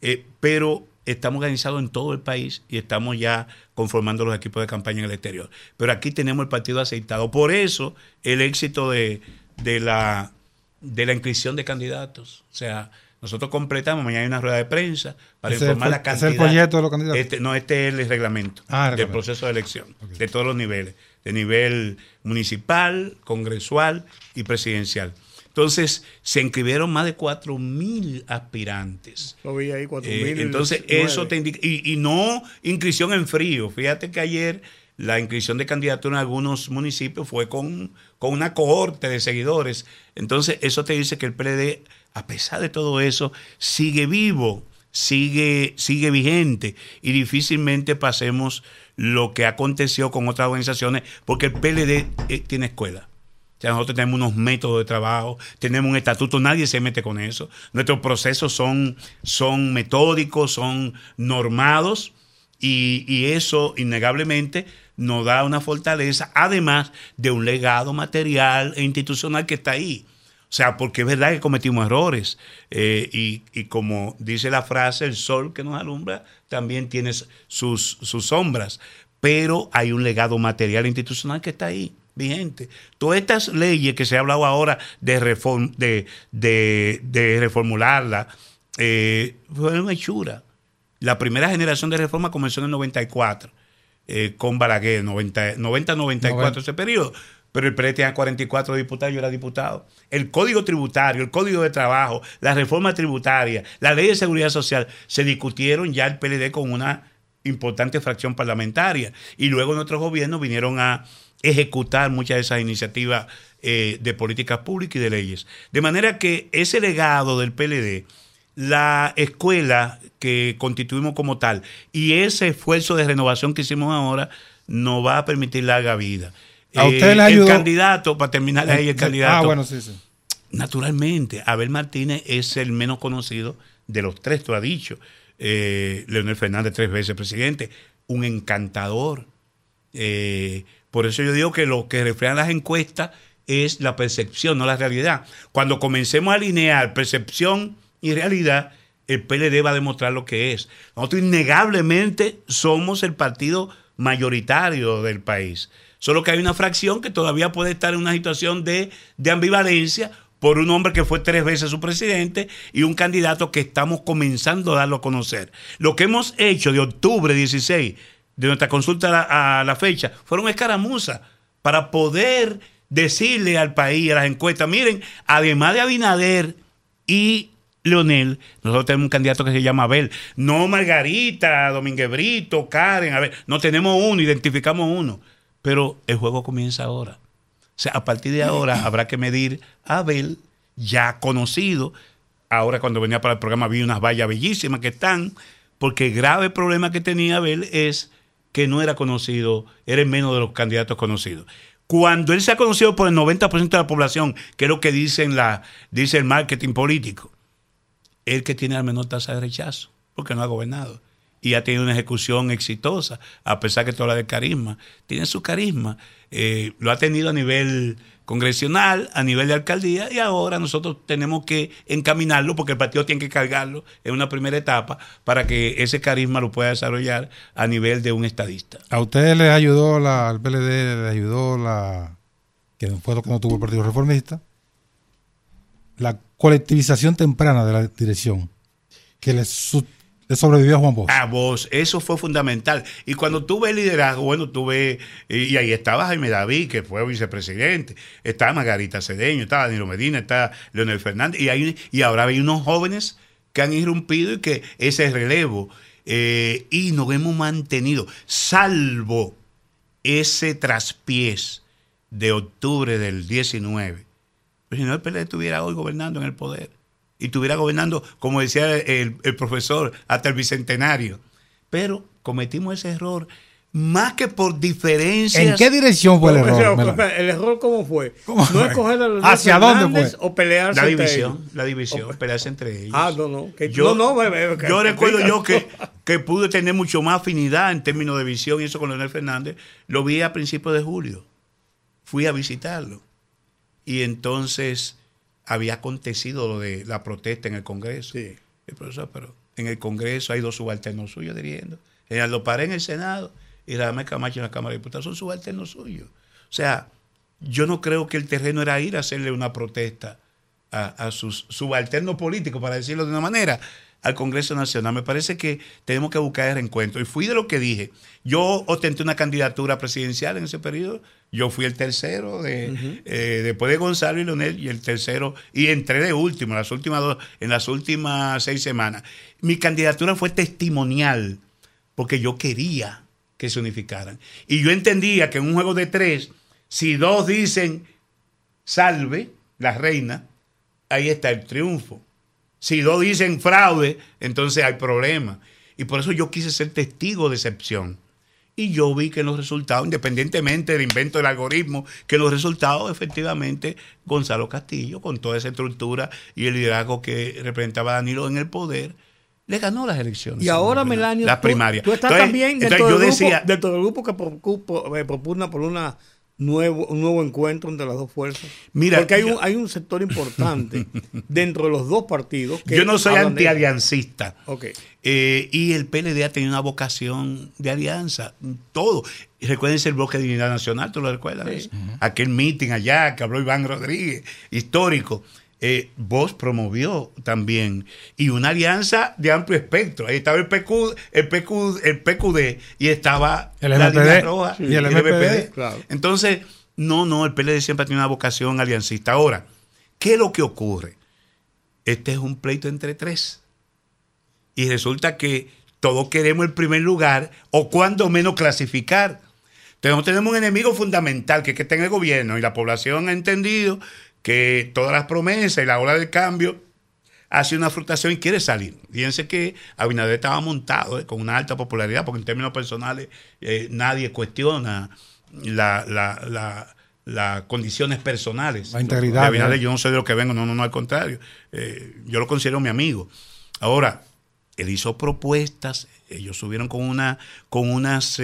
eh, pero estamos organizados en todo el país y estamos ya conformando los equipos de campaña en el exterior. Pero aquí tenemos el partido aceitado. Por eso el éxito de, de la, de la inscripción de candidatos. O sea, Nosotros completamos, mañana hay una rueda de prensa para Ese informar el la cantidad. ese es el folleto de los candidatos. Este, no, este es el reglamento Ah, el del reglamento. proceso de elección, de todos los niveles, de nivel municipal, congresual y presidencial. Entonces, se inscribieron más de 4 mil aspirantes. Lo vi ahí, 4 Eh, entonces, eso te indica. Y, y no inscripción en frío. Fíjate que ayer la inscripción de candidatura en algunos municipios fue con, con una cohorte de seguidores. Entonces, eso te dice que el PLD, a pesar de todo eso, sigue vivo, sigue, sigue vigente y difícilmente pasemos lo que aconteció con otras organizaciones, porque el PLD eh, tiene escuela. O sea, nosotros tenemos unos métodos de trabajo, tenemos un estatuto, nadie se mete con eso. Nuestros procesos son, son metódicos, son normados y, y eso innegablemente nos da una fortaleza, además de un legado material e institucional que está ahí. O sea, porque es verdad que cometimos errores eh, y, y como dice la frase, el sol que nos alumbra también tiene sus, sus sombras, pero hay un legado material e institucional que está ahí vigente. Todas estas leyes que se ha hablado ahora de, reform, de, de, de reformularla, eh, fueron hechura. La primera generación de reforma comenzó en el 94, eh, con Balaguer, 90-94, 90, ese periodo. Pero el PLD tenía 44 diputados, yo era diputado. El código tributario, el código de trabajo, la reforma tributaria, la ley de seguridad social, se discutieron ya el PLD con una importante fracción parlamentaria. Y luego nuestros gobiernos vinieron a ejecutar muchas de esas iniciativas eh, de políticas públicas y de leyes. De manera que ese legado del PLD, la escuela que constituimos como tal y ese esfuerzo de renovación que hicimos ahora nos va a permitir larga vida. ¿A Eh, usted ayudó? El candidato, para terminar ahí, el candidato. Ah, bueno, sí, sí. Naturalmente, Abel Martínez es el menos conocido de los tres, tú has dicho. Eh, Leonel Fernández, tres veces presidente, un encantador. Eh, por eso yo digo que lo que reflejan las encuestas es la percepción, no la realidad. Cuando comencemos a alinear percepción y realidad, el PLD va a demostrar lo que es. Nosotros innegablemente somos el partido mayoritario del país. Solo que hay una fracción que todavía puede estar en una situación de, de ambivalencia por un hombre que fue tres veces su presidente y un candidato que estamos comenzando a darlo a conocer. Lo que hemos hecho de octubre 16, de nuestra consulta a la, fecha, fueron escaramuzas para poder decirle al país, a las encuestas, miren, además de Abinader y Leonel, nosotros tenemos un candidato que se llama Abel. No Margarita, Domínguez Brito, Karen, a ver, no tenemos uno, identificamos uno. Pero el juego comienza ahora. O sea, a partir de ahora [CLEARS THROAT] habrá que medir a Abel, ya conocido. Ahora cuando venía para el programa vi unas vallas bellísimas que están, porque el grave problema que tenía Abel es que no era conocido, era el menos de los candidatos conocidos. Cuando él se ha conocido por el 90% de la población, que es lo que dicen la, dice el marketing político, el que tiene la menor tasa de rechazo, porque no ha gobernado. Y ha tenido una ejecución exitosa, a pesar que tú hablas de carisma. Tiene su carisma. Eh, lo ha tenido a nivel congresional, a nivel de alcaldía, y ahora nosotros tenemos que encaminarlo, porque el partido tiene que cargarlo en una primera etapa, para que ese carisma lo pueda desarrollar a nivel de un estadista. ¿A ustedes les ayudó la, al PLD, les ayudó la, que fue lo que no tuvo el Partido Reformista, la colectivización temprana de la dirección, que le, su- le sobrevivió a Juan Bosch? A vos, eso fue fundamental. Y cuando tuve el liderazgo, bueno, tuve, y, ahí estaba Jaime David, que fue vicepresidente, estaba Margarita Cedeño, estaba Danilo Medina, estaba Leonel Fernández, y, hay, y ahora hay unos jóvenes que han irrumpido y que ese relevo, eh, y nos hemos mantenido, salvo ese traspiés de octubre del 19. Pero si no, el PLD estuviera hoy gobernando en el poder. Y estuviera gobernando, como decía el, el profesor, hasta el bicentenario. Pero cometimos ese error más que por diferencias. ¿En qué dirección fue el error? pero? ¿El error cómo fue? ¿Cómo ¿No fue? escoger a Leonel ¿Hacia dónde fue? o pelearse La entre división, ellos? la división, Ok. pelearse entre ellos. Ah, no, no. que- Yo, no, que- yo recuerdo yo que, [LAUGHS] que pude tener mucho más afinidad en términos de visión y eso con Leonel Fernández. Lo vi a principios de julio. Fui a visitarlo. Y entonces había acontecido lo de la protesta en el Congreso. Sí. El profesor, pero en el Congreso hay dos subalternos suyos dirigiendo. General Paré en el Senado y Radamel Camacho en la Cámara de Diputados. Son subalternos suyos. O sea, yo no creo que el terreno era ir a hacerle una protesta a, a sus subalternos políticos, para decirlo de una manera, al Congreso Nacional. Me parece que tenemos que buscar el reencuentro. Y fui de lo que dije. Yo ostenté una candidatura presidencial en ese periodo. Yo fui el tercero de, eh, después de Gonzalo y Leonel y el tercero y entré de último las últimas dos, en las últimas seis semanas. Mi candidatura fue testimonial porque yo quería que se unificaran y yo entendía que en un juego de tres, si dos dicen salve la reina, ahí está el triunfo. Si dos dicen fraude, entonces hay problema. Y por eso yo quise ser testigo de excepción. Y yo vi que los resultados, independientemente del invento del algoritmo, que los resultados efectivamente, Gonzalo Castillo, con toda esa estructura y el liderazgo que representaba Danilo en el poder, le ganó las elecciones. Y ahora, Melanio, las primarias. Tú, estás Entonces- también entonces dentro, yo del decía, grupo, dentro del grupo que eh, propugna por una nuevo, un nuevo encuentro entre las dos fuerzas. Mira, Porque hay yo- un, hay un sector importante [LAUGHS] dentro de los dos partidos. que yo no soy antialiancista. Ok. Eh, y el PLD ha tenido una vocación de alianza, todo. Recuérdense el bloque de Dignidad Nacional, ¿tú lo recuerdas? eso? Aquel meeting allá que habló Iván Rodríguez, histórico. Eh, Vos promovió también. Y una alianza de amplio espectro. Ahí estaba el, PQ, el, PQ, el PQD y estaba El la MPD, línea roja y el MPD, claro. Entonces, no, no, el PLD siempre tenido una vocación aliancista. Ahora, ¿qué es lo que ocurre? Este es un pleito entre tres. Y resulta que todos queremos el primer lugar o cuando menos clasificar. Tenemos, tenemos un enemigo fundamental que es que está en el gobierno y la población ha entendido que todas las promesas y la ola del cambio hace una frustración y quiere salir. Fíjense que Abinader estaba montado eh, con una alta popularidad, porque en términos personales eh, nadie cuestiona la, la- la- las condiciones personales. La integridad, de Abinader. ¿no? Yo no sé de lo que vengo, no, no, no, al contrario. Eh, yo lo considero mi amigo. Ahora, él hizo propuestas, ellos subieron con, una, con unas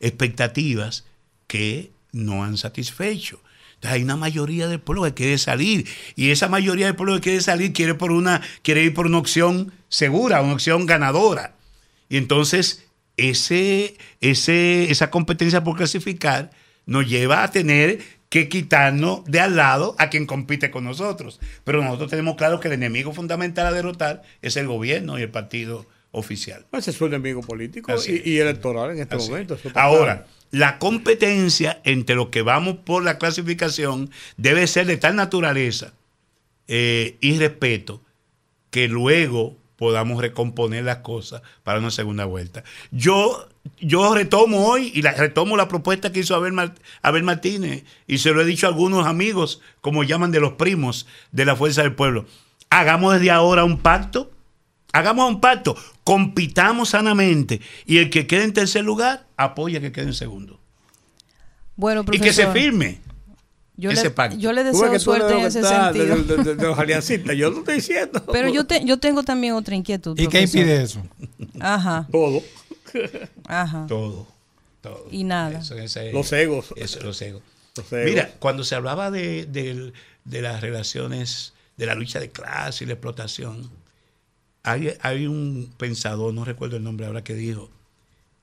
expectativas que no han satisfecho. Entonces, hay una mayoría del pueblo que quiere salir y esa mayoría del pueblo que quiere salir quiere, por una, quiere ir por una opción segura, una opción ganadora. Y entonces ese, ese, esa competencia por clasificar nos lleva a tener que quitarnos de al lado a quien compite con nosotros. Pero nosotros tenemos claro que el enemigo fundamental a derrotar es el gobierno y el partido oficial. Ese es su enemigo político y, electoral en este Así. momento. Ahora. La competencia entre los que vamos por la clasificación debe ser de tal naturaleza eh, y respeto que luego podamos recomponer las cosas para una segunda vuelta. Yo, yo retomo hoy y retomo la propuesta que hizo Abel, Abel Martínez y se lo he dicho a algunos amigos, como llaman de los primos de la Fuerza del Pueblo. Hagamos desde ahora un pacto Hagamos un pacto, compitamos sanamente y el que quede en tercer lugar apoya que quede en segundo. Bueno, Y que se firme. yo ese le, pacto. yo le deseo que suerte lo en ese está sentido. de- de- de los aliancistas. Yo no estoy diciendo. [LAUGHS] Pero yo, te- yo tengo también otra inquietud. ¿Y qué impide eso? Ajá, Todo. ajá. Todo. todo. Y nada. Eso, ese- Los egos. eso, los egos. Los egos. Mira, cuando se hablaba de, de- de las relaciones, de la lucha de clase y la explotación, hay, un pensador, no recuerdo el nombre ahora, que dijo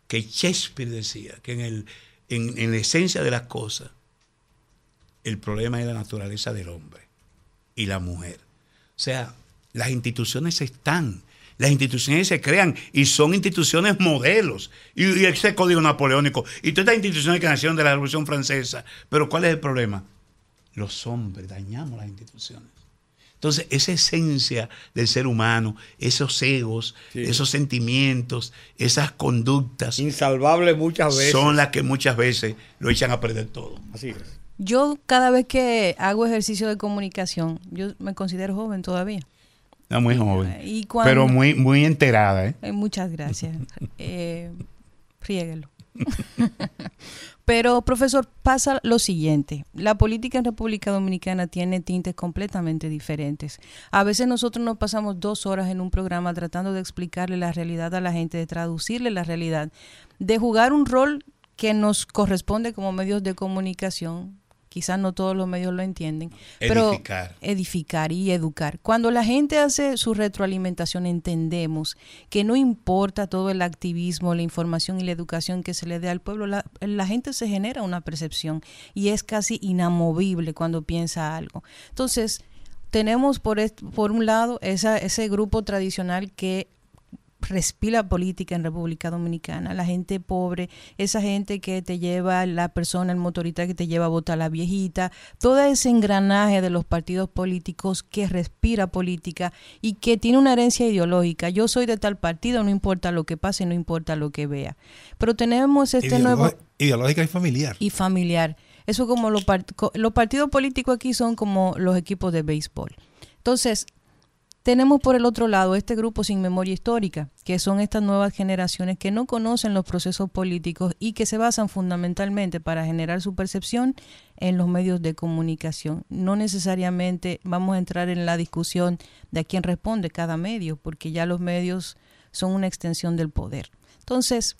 que Shakespeare decía que en, el, en la esencia de las cosas, el problema es la naturaleza del hombre y la mujer. O sea, las instituciones están, las instituciones se crean y son instituciones modelos. Y, y ese código napoleónico, y todas estas instituciones que nacieron de la Revolución Francesa. Pero ¿cuál es el problema? Los hombres dañamos las instituciones. Entonces, esa esencia del ser humano, esos egos, Sí. esos sentimientos, esas conductas, Insalvable muchas veces. son las que muchas veces lo echan a perder todo. Así es. Yo cada vez que hago ejercicio de comunicación, yo me considero joven todavía. Muy joven. Y cuando- Pero muy, muy enterada, ¿eh? Eh, muchas gracias. [LAUGHS] eh, friéguelo. [LAUGHS] Pero, profesor, pasa lo siguiente. La política en República Dominicana tiene tintes completamente diferentes. A veces nosotros nos pasamos dos horas en un programa tratando de explicarle la realidad a la gente, de traducirle la realidad, de jugar un rol que nos corresponde como medios de comunicación. Quizás no todos los medios lo entienden. Pero Edificar. edificar y educar. Cuando la gente hace su retroalimentación, entendemos que no importa todo el activismo, la información y la educación que se le dé al pueblo, la, la gente se genera una percepción y es casi inamovible cuando piensa algo. Entonces, tenemos por, por un lado esa, ese grupo tradicional que respira política en República Dominicana, la gente pobre, esa gente que te lleva, la persona, el motorista que te lleva a votar la viejita, todo ese engranaje de los partidos políticos que respira política y que tiene una herencia ideológica. Yo soy de tal partido, no importa lo que pase, no importa lo que vea. Pero tenemos este nuevo... Ideológica y familiar. Y familiar. Eso como los, los partidos políticos aquí son como los equipos de béisbol. Entonces, tenemos por el otro lado este grupo sin memoria histórica, que son estas nuevas generaciones que no conocen los procesos políticos y que se basan fundamentalmente para generar su percepción en los medios de comunicación. No necesariamente vamos a entrar en la discusión de a quién responde cada medio, porque ya los medios son una extensión del poder. Entonces,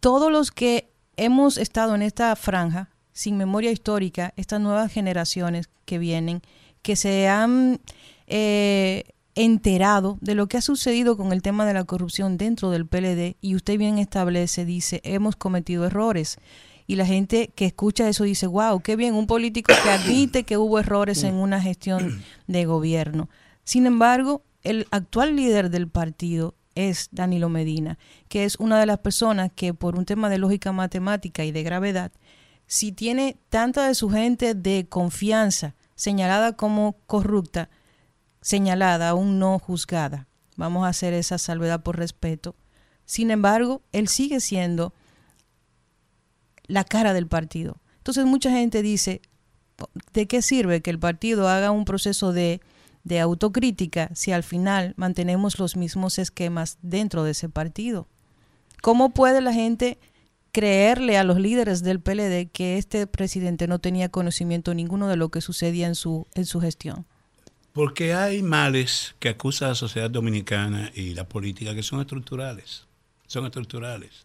todos los que hemos estado en esta franja sin memoria histórica, estas nuevas generaciones que vienen, que se han... Eh, enterado de lo que ha sucedido con el tema de la corrupción dentro del PLD y usted bien establece, dice, hemos cometido errores. Y la gente que escucha eso dice, wow, qué bien, un político que admite que hubo errores en una gestión de gobierno. Sin embargo, el actual líder del partido es Danilo Medina, que es una de las personas que por un tema de lógica matemática y de gravedad, si tiene tanta de su gente de confianza señalada como corrupta, señalada, aún no juzgada. Vamos a hacer esa salvedad por respeto. Sin embargo, él sigue siendo la cara del partido. Entonces mucha gente dice, ¿de qué sirve que el partido haga un proceso de, de autocrítica si al final mantenemos los mismos esquemas dentro de ese partido? ¿Cómo puede la gente creerle a los líderes del PLD que este presidente no tenía conocimiento ninguno de lo que sucedía en su, en su gestión? Porque hay males que acusa la sociedad dominicana y la política que son estructurales. Son estructurales.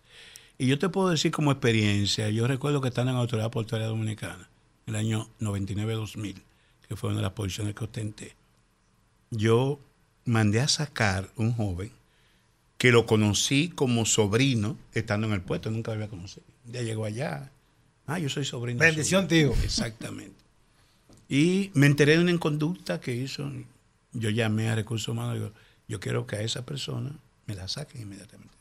Y yo te puedo decir como experiencia, yo recuerdo que estando en la Autoridad Portuaria Dominicana, el año 99-2000, que fue una de las posiciones que ostenté, yo mandé a sacar un joven que lo conocí como sobrino estando en el puesto, nunca lo había conocido. Ya llegó allá. Ah, yo soy sobrino. Bendición, tío. Exactamente. Y me enteré de una inconducta que hizo. Yo llamé a Recursos Humanos y digo, yo quiero que a esa persona me la saquen inmediatamente.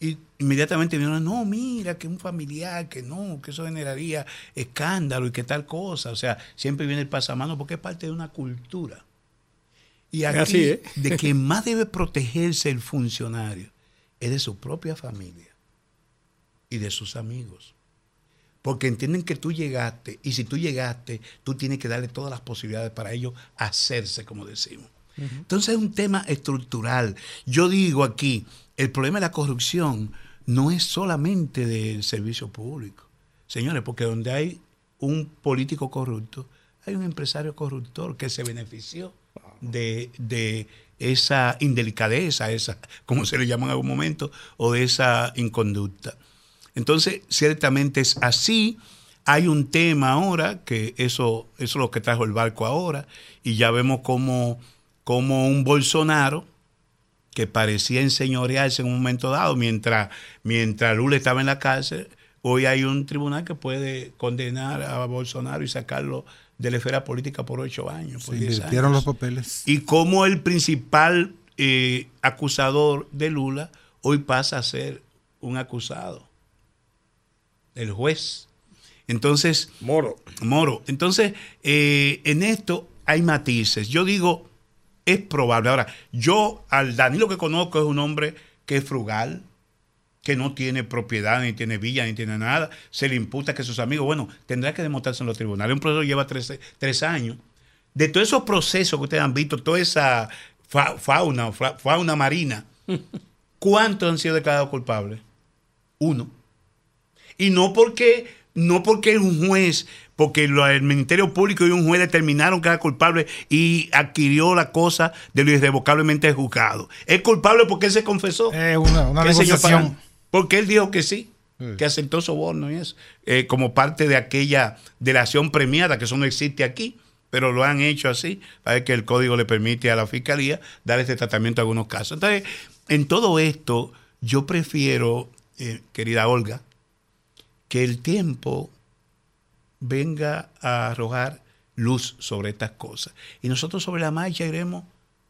Y inmediatamente me dijeron, no, mira, que un familiar, que no, que eso generaría escándalo y que tal cosa. O sea, siempre viene el pasamano porque es parte de una cultura. Y aquí, ¿eh? de que más debe protegerse el funcionario es de su propia familia y de sus amigos porque entienden que tú llegaste y si tú llegaste, tú tienes que darle todas las posibilidades para ellos hacerse, como decimos. Entonces es un tema estructural. Yo digo aquí, el problema de la corrupción no es solamente del servicio público, señores, porque donde hay un político corrupto, hay un empresario corruptor que se benefició de, de esa indelicadeza, esa, como se le llama en algún momento, o de esa inconducta. Entonces, ciertamente es así. Hay un tema ahora, que eso, eso es lo que trajo el barco ahora, y ya vemos como, como un Bolsonaro, que parecía enseñorearse en un momento dado, mientras, mientras Lula estaba en la cárcel, hoy hay un tribunal que puede condenar a Bolsonaro y sacarlo de la esfera política por ocho años. Por Se invirtieron los papeles. Y como el principal eh, acusador de Lula hoy pasa a ser un acusado el juez. Entonces. Moro. Moro. Entonces, eh, en esto hay matices. Yo digo, es probable. Ahora, yo al Danilo que conozco es un hombre que es frugal, que no tiene propiedad, ni tiene villa, ni tiene nada. Se le imputa que sus amigos, bueno, tendrá que demostrarse en los tribunales. Un proceso lleva tres, años. De todos esos procesos que ustedes han visto, toda esa fauna, fauna marina, [LAUGHS] ¿cuántos han sido declarados culpables? Uno. Y no porque, no porque un juez, porque el Ministerio Público y un juez determinaron que era culpable y adquirió la cosa de lo irrevocablemente juzgado. Es culpable porque él se confesó. Es una, una negociación. porque él dijo que sí, que aceptó soborno y eso, eh, como parte de aquella delación premiada, que eso no existe aquí pero lo han hecho así, para que el código le permite a la fiscalía dar este tratamiento a algunos casos. Entonces, en todo esto, yo prefiero, eh, querida Olga, que el tiempo venga a arrojar luz sobre estas cosas. Y nosotros sobre la marcha iremos,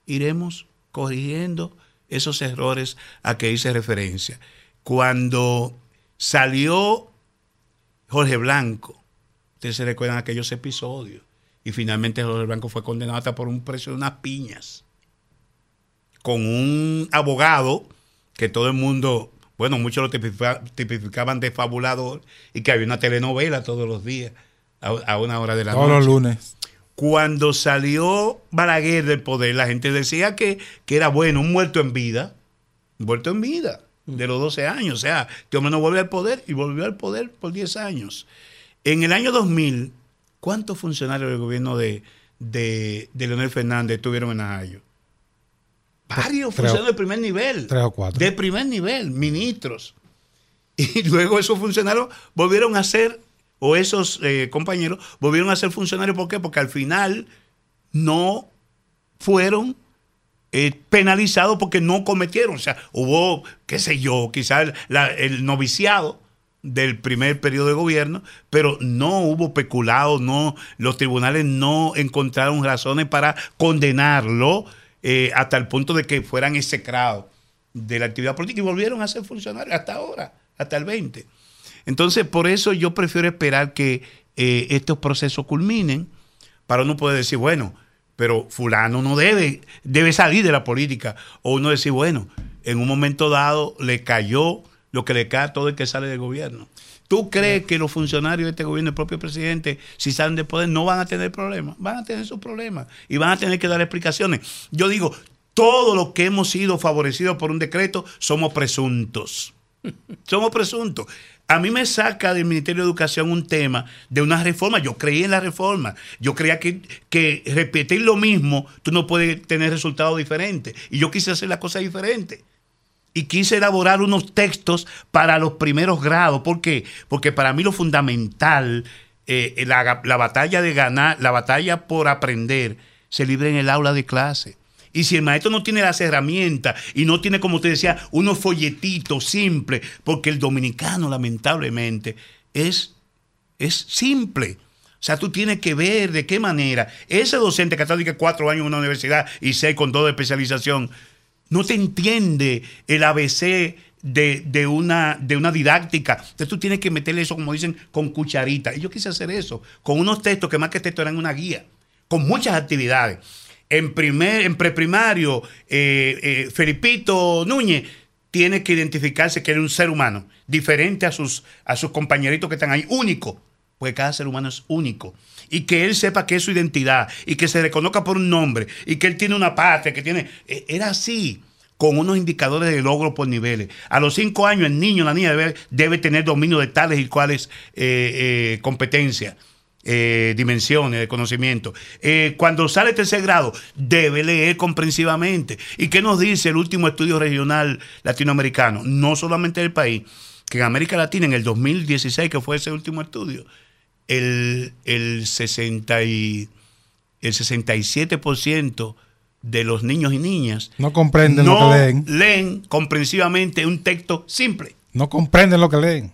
iremos corrigiendo esos errores a que hice referencia. Cuando salió Jorge Blanco, ustedes se recuerdan aquellos episodios, y finalmente Jorge Blanco fue condenado hasta por un precio de unas piñas, con un abogado que todo el mundo, bueno, muchos lo tipificaban de fabulador, y que había una telenovela todos los días, a, una hora de la noche. Todos los lunes. Cuando salió Balaguer del poder, la gente decía que, que era bueno, un muerto en vida, muerto en vida, de los 12 años. O sea, que hombre no vuelve al poder y volvió al poder por 10 años. En el año 2000, ¿cuántos funcionarios del gobierno de, de, Leonel Fernández estuvieron en Ajayo? Varios funcionarios de primer nivel. Tres o cuatro. De primer nivel, ministros. [LAUGHS] Y luego esos funcionarios volvieron a ser o esos eh, compañeros volvieron a ser funcionarios. ¿Por qué? Porque al final no fueron eh, penalizados porque no cometieron. O sea, hubo, qué sé yo, quizás el noviciado del primer periodo de gobierno, pero no hubo peculado, no, los tribunales no encontraron razones para condenarlo eh, hasta el punto de que fueran execrados de la actividad política y volvieron a ser funcionarios hasta ahora, hasta el 20. Entonces, por eso yo prefiero esperar que eh, estos procesos culminen para uno poder decir, bueno, pero fulano no debe, debe salir de la política. O uno decir, bueno, en un momento dado le cayó lo que le cae a todo el que sale del gobierno. ¿Tú crees que los funcionarios de este gobierno, el propio presidente, si salen de poder, no van a tener problemas? Van a tener sus problemas y van a tener que dar explicaciones. Yo digo, todos los que hemos sido favorecidos por un decreto somos presuntos. [LAUGHS] somos presuntos. A mí me saca del Ministerio de Educación un tema de una reforma. Yo creí en la reforma. Yo creía que, que repetir lo mismo, tú no puedes tener resultados diferentes. Y yo quise hacer las cosas diferentes. Y quise elaborar unos textos para los primeros grados. ¿Por qué? Porque para mí lo fundamental, eh, la, la batalla de ganar, la batalla por aprender, se libra en el aula de clase. Y si el maestro no tiene las herramientas y no tiene, como usted decía, unos folletitos simples, porque el dominicano lamentablemente es, es simple. O sea, tú tienes que ver de qué manera ese docente que está cuatro años en una universidad y seis con dos de especialización, no te entiende el ABC de, una, de una didáctica. Entonces tú tienes que meterle eso, como dicen, con cucharita. Y yo quise hacer eso, con unos textos que más que textos eran una guía, con muchas actividades en, primer, en preprimario, eh, eh, Felipito Núñez tiene que identificarse que es un ser humano, diferente a sus, a sus compañeritos que están ahí, único, porque cada ser humano es único. Y que él sepa que es su identidad, y que se reconozca por un nombre, y que él tiene una patria, que tiene... E, era así con unos indicadores de logro por niveles. A los cinco años el niño, la niña debe, debe tener dominio de tales y cuales eh, competencias. Eh, dimensiones de conocimiento. Eh, cuando sale tercer grado, debe leer comprensivamente. ¿Y qué nos dice el último estudio regional latinoamericano? No solamente del país, que en América Latina, en el 2016, que fue ese último estudio, el, el, 60 y, el 67% de los niños y niñas no comprenden lo que leen. Leen comprensivamente un texto simple. No comprenden lo que leen.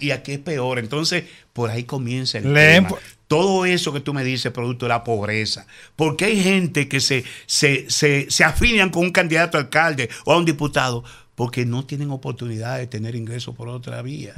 Y aquí, es peor. Entonces, por ahí comienza el tema. Todo eso que tú me dices, producto de la pobreza. Porque hay gente que se, se, se, se afilian con un candidato a alcalde o a un diputado porque no tienen oportunidad de tener ingresos por otra vía.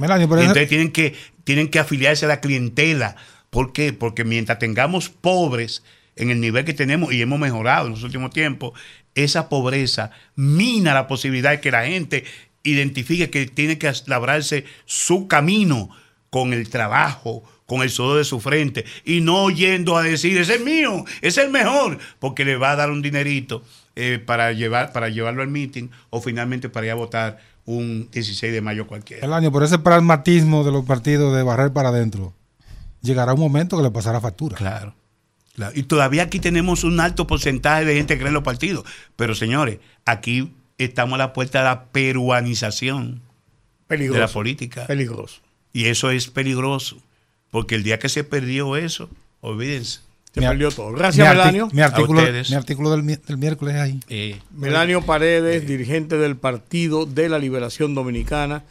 entonces tienen que, tienen que afiliarse a la clientela. ¿Por qué? Porque mientras tengamos pobres en el nivel que tenemos y hemos mejorado en los últimos tiempos, esa pobreza mina la posibilidad de que la gente identifique que tiene que labrarse su camino con el trabajo, con el sudor de su frente y no yendo a decir, ese es mío, es el mejor, porque le va a dar un dinerito eh, para, llevar, para llevarlo al meeting o finalmente para ir a votar un 16 de mayo cualquiera. El año, por ese pragmatismo de los partidos de barrer para adentro, llegará un momento que le pasará factura. Claro. claro. Y todavía aquí tenemos un alto porcentaje de gente que cree en los partidos. Pero señores, aquí estamos a la puerta de la peruanización de la política. Peligroso. Y eso es peligroso, porque el día que se perdió eso, olvídense. Se perdió todo. Gracias, Melanio. Mi artículo, mi artículo del, miércoles ahí. Eh, Melanio Paredes, dirigente del Partido de la Liberación Dominicana,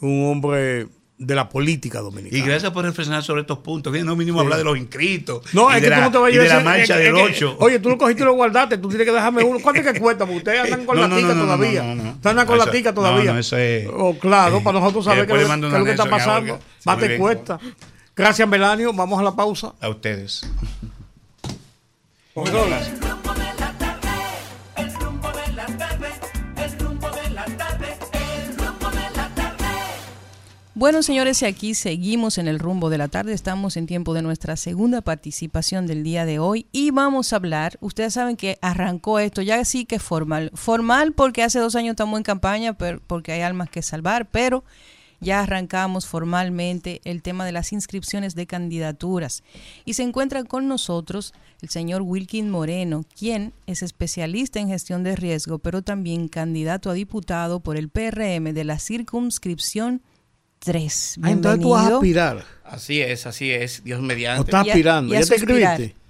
un hombre de la política dominicana. Y gracias por reflexionar sobre estos puntos. Bien, no mínimo hablar de los inscritos. No, es de que la, tú no te vayas de a la decir- marcha es que- del es que- 8. Oye, tú lo cogiste y lo guardaste, tú tienes que dejarme uno. ¿Cuánto es que cuesta? Porque ustedes andan [LAUGHS] con No, la no, tica no, todavía. no, no, no. Ustedes andan con la Eso- tica no, todavía. no, eso es- Oh, claro, para nosotros saber qué es lo que está pasando. Sí, Más te cuesta. Gracias, Melanio. Vamos a la pausa. A ustedes. Bueno, señores, y aquí seguimos en el rumbo de la tarde. Estamos en tiempo de nuestra segunda participación del día de hoy y vamos a hablar. Ustedes saben que arrancó esto ya sí que formal. Formal porque hace dos años estamos en campaña, pero porque hay almas que salvar, pero ya arrancamos formalmente el tema de las inscripciones de candidaturas. Y se encuentra con nosotros el señor Wilkin Moreno, quien es especialista en gestión de riesgo, pero también candidato a diputado por el PRM de la circunscripción 3. Ah, entonces tú vas a aspirar. Así es, así es, Dios ¿O mediante. estás Y a- aspirando? y a ¿Ya te suspirar. escribiste?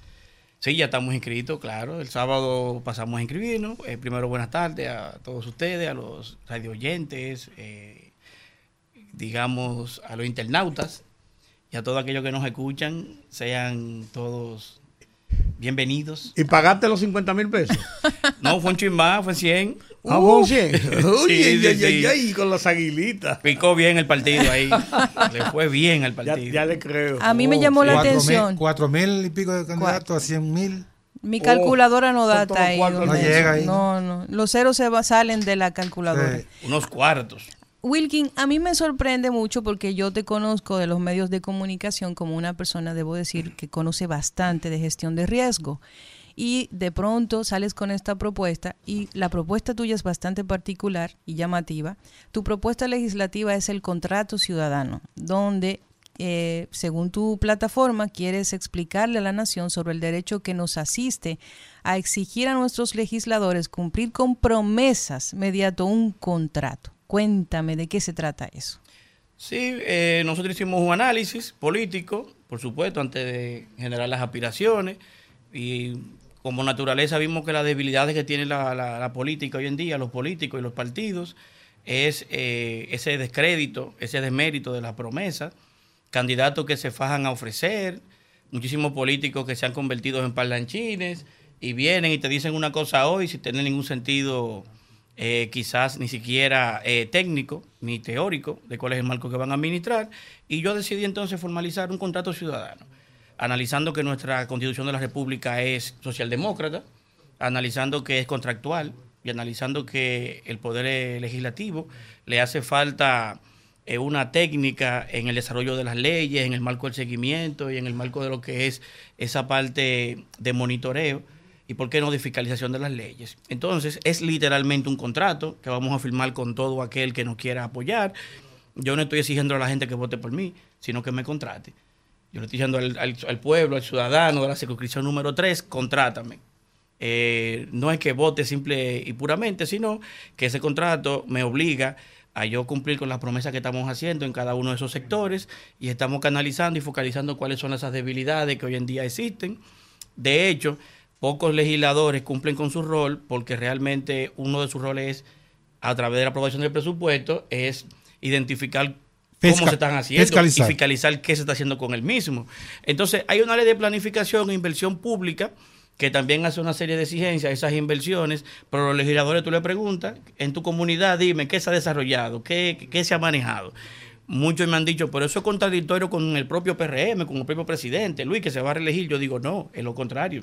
Sí, ya estamos inscritos, claro. El sábado pasamos a inscribirnos. Eh, primero, buenas tardes a todos ustedes, a los radio oyentes, eh, digamos, a los internautas y a todos aquellos que nos escuchan. Sean todos bienvenidos. ¿Y pagaste los 50 mil pesos? [LAUGHS] No, fue un chin más, fue 100. ¿A vos 100? Oye, Sí, sí, ay, ay, sí. ay, con las aguilitas. Picó bien el partido ahí. [LAUGHS] Le fue bien al partido. ya le creo. A mí me Oh, llamó la Cuatro atención. mil, cuatro mil y pico de candidatos a cien mil. Mi calculadora no son data ahí. No llega ahí. No, no. Los ceros se va- salen de la calculadora. Unos cuartos. Wilkin, a mí me sorprende mucho porque yo te conozco de los medios de comunicación como una persona, debo decir, que conoce bastante de gestión de riesgo. Y de pronto sales con esta propuesta y la propuesta tuya es bastante particular y llamativa. Tu propuesta legislativa es el contrato ciudadano, donde, eh, según tu plataforma, quieres explicarle a la nación sobre el derecho que nos asiste a exigir a nuestros legisladores cumplir con promesas mediante un contrato. Cuéntame de qué se trata eso. Sí, eh, nosotros hicimos un análisis político, por supuesto, antes de generar las aspiraciones y como naturaleza vimos que las debilidades que tiene la, la- la política hoy en día, los políticos y los partidos, es eh, ese descrédito, ese desmérito de las promesas, candidatos que se fajan a ofrecer, muchísimos políticos que se han convertido en parlanchines y vienen y te dicen una cosa hoy sin tener ningún sentido eh, quizás ni siquiera eh, técnico ni teórico de cuál es el marco que van a administrar. Y yo decidí entonces formalizar un contrato ciudadano, analizando que nuestra constitución de la República es socialdemócrata, analizando que es contractual y analizando que el poder legislativo le hace falta eh, una técnica en el desarrollo de las leyes, en el marco del seguimiento y en el marco de lo que es esa parte de monitoreo y por qué no de fiscalización de las leyes. Entonces, es literalmente un contrato que vamos a firmar con todo aquel que nos quiera apoyar. Yo no estoy exigiendo a la gente que vote por mí, sino que me contrate. Yo le estoy diciendo al, al- pueblo, al ciudadano de la circunscripción número 3, contrátame. Eh, no es que vote simple y puramente, sino que ese contrato me obliga a yo cumplir con las promesas que estamos haciendo en cada uno de esos sectores y estamos canalizando y focalizando cuáles son esas debilidades que hoy en día existen. De hecho, pocos legisladores cumplen con su rol porque realmente uno de sus roles es, a través de la aprobación del presupuesto, es identificar cómo Fisca- se están haciendo fiscalizar. y fiscalizar qué se está haciendo con el mismo. Entonces, hay una ley de planificación e inversión pública que también hace una serie de exigencias a esas inversiones, pero los legisladores tú le preguntas, en tu comunidad dime qué se ha desarrollado, qué, qué se ha manejado. Muchos me han dicho, pero eso es contradictorio con el propio PRM, con el propio presidente, Luis, que se va a reelegir. Yo digo, no, es lo contrario.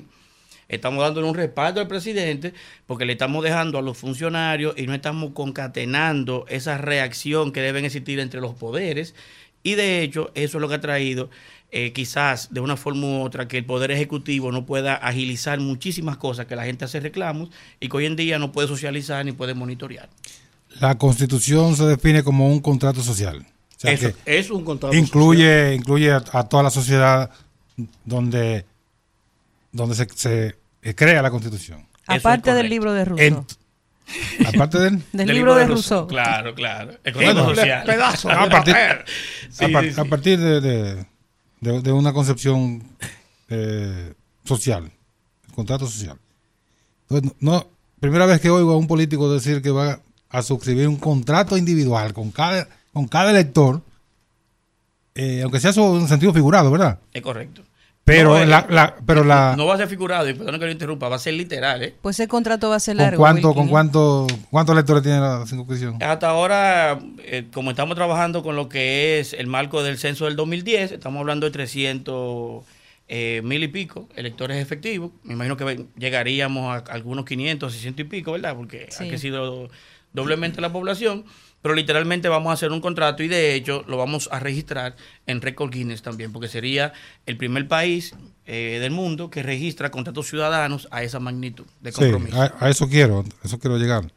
Estamos dándole un respaldo al presidente porque le estamos dejando a los funcionarios y no estamos concatenando esa reacción que deben existir entre los poderes. Y de hecho, eso es lo que ha traído, eh, quizás de una forma u otra, que el Poder Ejecutivo no pueda agilizar muchísimas cosas que la gente hace reclamos y que hoy en día no puede socializar ni puede monitorear. La constitución se define como un contrato social. O sea Eso. que Es un contrato. incluye, incluye a, a toda la sociedad donde, donde se, se, eh, crea la constitución. es Aparte del libro de Rousseau. En- aparte [LAUGHS] del... del, libro, de Rousseau. Claro, claro. El contrato social. pedazo de [LAUGHS] A partir, Sí, a par- sí, sí. a partir de, de- de- de una concepción eh, social, contrato social. Entonces, no, primera vez que oigo a un político decir que va a suscribir un contrato individual con cada, con cada elector eh, aunque sea eso en sentido figurado, ¿verdad? Es correcto. Pero No, la, eh, la- pero la No va a ser figurado, y perdón que lo interrumpa, va a ser literal, ¿eh? Pues ese contrato va a ser ¿con largo. cuánto, Wilkin, con cuánto, cuántos lectores tiene la circunscripción? Hasta ahora, eh, como estamos trabajando con lo que es el marco del censo del 2010, estamos hablando de 300 eh, mil y pico electores efectivos. Me imagino que llegaríamos a algunos 500, 600 y pico, ¿verdad? Porque Sí. ha crecido doblemente la población. Pero literalmente vamos a hacer un contrato y de hecho lo vamos a registrar en Record Guinness también, porque sería el primer país eh, del mundo que registra contratos ciudadanos a esa magnitud de Sí, compromiso. a, a eso quiero, a eso quiero llegar.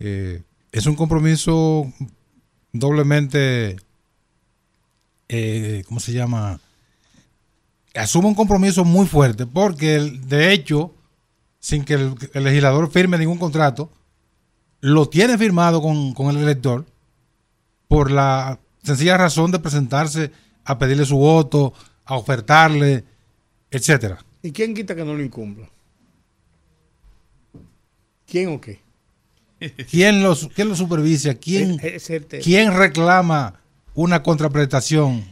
Eh, es un compromiso doblemente, eh, ¿cómo se llama? Asume un compromiso muy fuerte porque, el- de hecho, sin que el, el legislador firme ningún contrato, lo tiene firmado con, con el elector por la sencilla razón de presentarse a pedirle su voto, a ofertarle, etcétera. ¿Y quién quita que no lo incumpla? ¿Quién o qué? ¿Quién lo, quién lo supervisa? ¿Quién, es. ¿Quién reclama una contraprestación?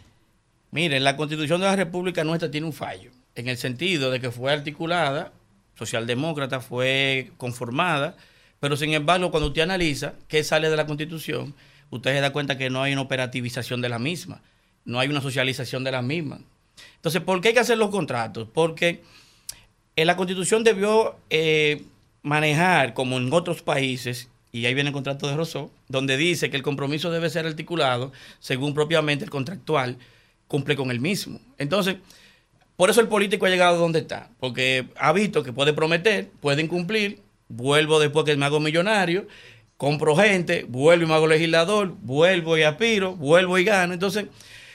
Miren, la constitución de la República nuestra tiene un fallo, en el sentido de que fue articulada, socialdemócrata, fue conformada, pero sin embargo, cuando usted analiza qué sale de la constitución, usted se da cuenta que no hay una operativización de la misma, no hay una socialización de la misma. Entonces, ¿por qué hay que hacer los contratos? Porque en la constitución debió eh, manejar, como en otros países, y ahí viene el contrato de Rousseau, donde dice que el compromiso debe ser articulado según propiamente el contractual cumple con el mismo. Entonces, por eso el político ha llegado donde está, porque ha visto que puede prometer, puede incumplir, vuelvo después que me hago millonario, compro gente, vuelvo y me hago legislador, vuelvo y aspiro, vuelvo y gano. Entonces,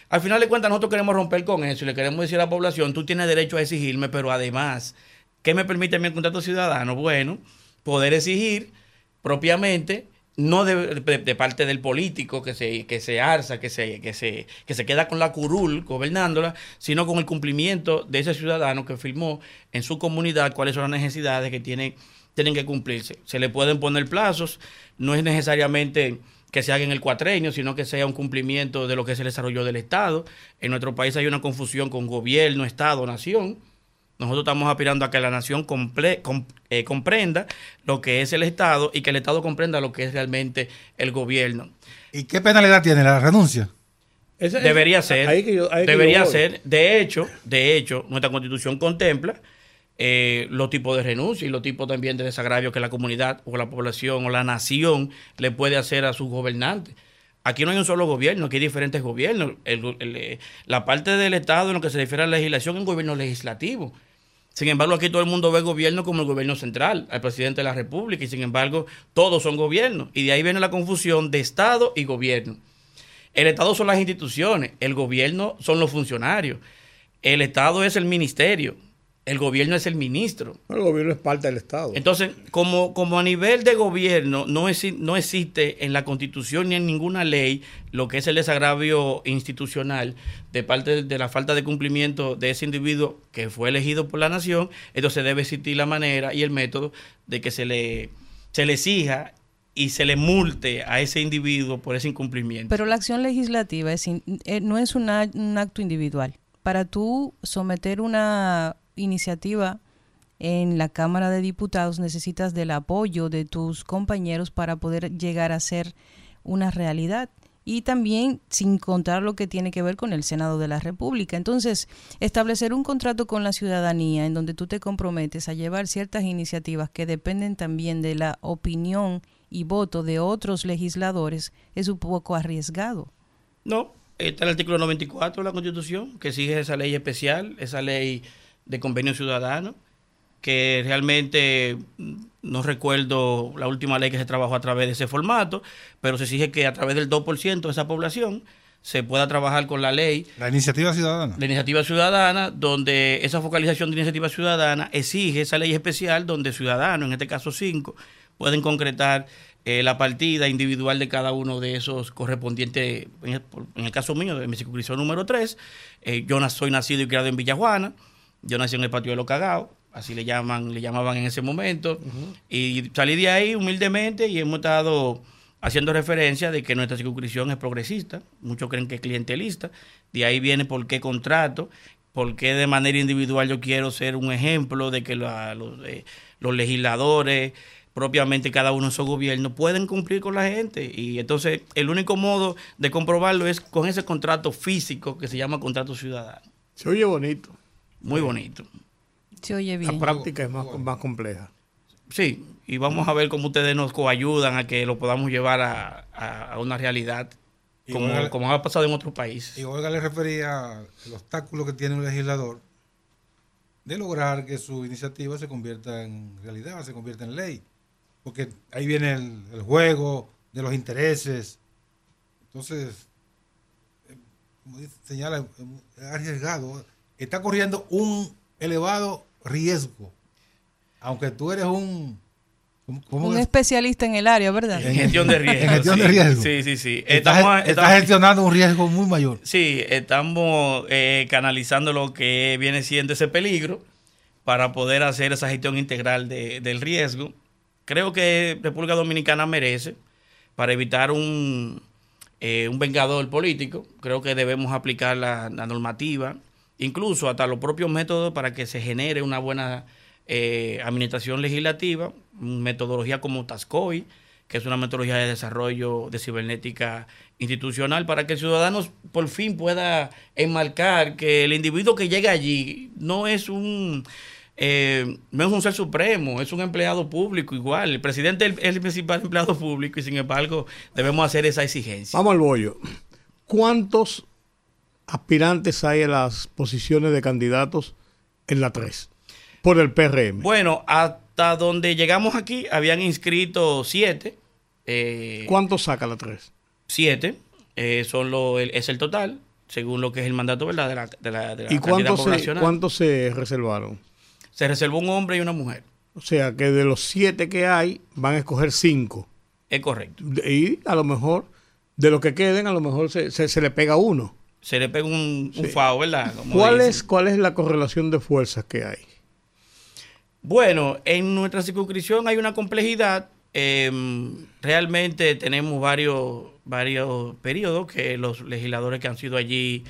al final de cuentas, nosotros queremos romper con eso y le queremos decir a la población, tú tienes derecho a exigirme, pero además, ¿qué me permite el contrato ciudadano? Bueno, poder exigir propiamente, no de, de- de parte del político que se, que se arza, que se, que, se, que se queda con la curul gobernándola, sino con el cumplimiento de ese ciudadano que firmó en su comunidad cuáles son las necesidades que tiene, tienen que cumplirse. Se le pueden poner plazos, no es necesariamente que se haga en el cuatrenio, sino que sea un cumplimiento de lo que es el desarrollo del Estado. En nuestro país hay una confusión con gobierno, Estado, nación. Nosotros estamos aspirando a que la nación comple- com- eh, comprenda lo que es el Estado y que el Estado comprenda lo que es realmente el gobierno. ¿Y qué penalidad tiene la renuncia? Ese- Debería ser, ahí que yo- ahí que debería ser. De hecho, de hecho, nuestra constitución contempla eh, los tipos de renuncia y los tipos también de desagravio que la comunidad o la población o la nación le puede hacer a sus gobernantes. Aquí no hay un solo gobierno, aquí hay diferentes gobiernos. El- eh, la parte del Estado en lo que se refiere a la legislación es un gobierno legislativo. Sin embargo, aquí todo el mundo ve gobierno como el gobierno central, al presidente de la República, y sin embargo, todos son gobiernos. Y de ahí viene la confusión de Estado y gobierno. El Estado son las instituciones, el gobierno son los funcionarios, el Estado es el ministerio, el gobierno es el ministro. El gobierno es parte del Estado. Entonces, como, como a nivel de gobierno no, exi- no existe en la constitución ni en ninguna ley lo que es el desagravio institucional de parte de la falta de cumplimiento de ese individuo que fue elegido por la nación, entonces debe existir la manera y el método de que se le, se le exija y se le multe a ese individuo por ese incumplimiento. Pero la acción legislativa es in- eh, no es una- un acto individual. Para tú someter una iniciativa en la Cámara de Diputados necesitas del apoyo de tus compañeros para poder llegar a ser una realidad. Y también sin contar lo que tiene que ver con el Senado de la República. Entonces, establecer un contrato con la ciudadanía en donde tú te comprometes a llevar ciertas iniciativas que dependen también de la opinión y voto de otros legisladores es un poco arriesgado. No, está el artículo 94 de la Constitución, que sigue esa ley especial, esa ley de convenio ciudadano, que realmente mm, no recuerdo la última ley que se trabajó a través de ese formato, pero se exige que a través del 2% de esa población se pueda trabajar con la ley. La iniciativa ciudadana. la iniciativa ciudadana, donde esa focalización de iniciativa ciudadana exige esa ley especial donde ciudadanos, en este caso cinco, pueden concretar eh, la partida individual de cada uno de esos correspondientes, en el, por- en el caso mío, de mi circunscripción número 3, yo na- soy nacido y criado en Villajuana, yo nací en el patio de los cagados, así le llaman, le llamaban en ese momento, y salí de ahí humildemente y hemos estado haciendo referencia de que nuestra circunscripción es progresista, muchos creen que es clientelista, de ahí viene por qué contrato, por qué de manera individual yo quiero ser un ejemplo de que la- los, eh, los legisladores, propiamente cada uno de esos gobiernos, pueden cumplir con la gente. Y entonces el único modo de comprobarlo es con ese contrato físico que se llama contrato ciudadano. Se oye bonito. Muy bonito. Se oye La bien. práctica es más, más compleja. Sí, y vamos a ver cómo ustedes nos coayudan a que lo podamos llevar a, a- a una realidad como, como ha pasado en otros países. Y Olga le refería al obstáculo que tiene un legislador de lograr que su iniciativa se convierta en realidad, se convierta en ley. Porque ahí viene el, el juego de los intereses. Entonces, eh, como dice- señala, es arriesgado. Está corriendo un elevado riesgo. Aunque tú eres un... ¿cómo- cómo Un es? especialista en el área, ¿verdad? En gestión de riesgo. [LAUGHS] En gestión sí. de riesgo. Sí, sí, sí. Estás, Estamos, estás estamos- gestionando un riesgo muy mayor. sí, estamos eh, canalizando lo que viene siendo ese peligro para poder hacer esa gestión integral de- del riesgo. Creo que República Dominicana merece, para evitar un, eh, un vengador político, creo que debemos aplicar la, la normativa, incluso hasta los propios métodos para que se genere una buena eh, administración legislativa, metodología como TASCOI, que es una metodología de desarrollo de cibernética institucional, para que el ciudadano por fin pueda enmarcar que el individuo que llega allí no es un eh, no es un ser supremo, es un empleado público igual. El presidente es el- principal empleado público y sin embargo debemos hacer esa exigencia. Vamos al bollo. ¿Cuántos aspirantes hay a las posiciones de candidatos en la 3? Por el PRM. Bueno, hasta donde llegamos aquí habían inscrito siete. eh, ¿Cuántos saca la 3? siete eh, son lo, el- es el total, según lo que es el mandato ¿verdad? de la, de la, de la ¿Y cuántos se, cuántos se reservaron? Se reservó un hombre y una mujer. O sea que de los siete que hay, van a escoger cinco. Es correcto. Y a lo mejor, de los que queden, a lo mejor se, se- se le pega uno. Se le pega un, un Sí. fao, ¿verdad? Como ¿Cuál es, ¿Cuál es la correlación de fuerzas que hay? Bueno, en nuestra circunscripción hay una complejidad. eh, realmente tenemos varios, varios periodos que los legisladores que han sido allí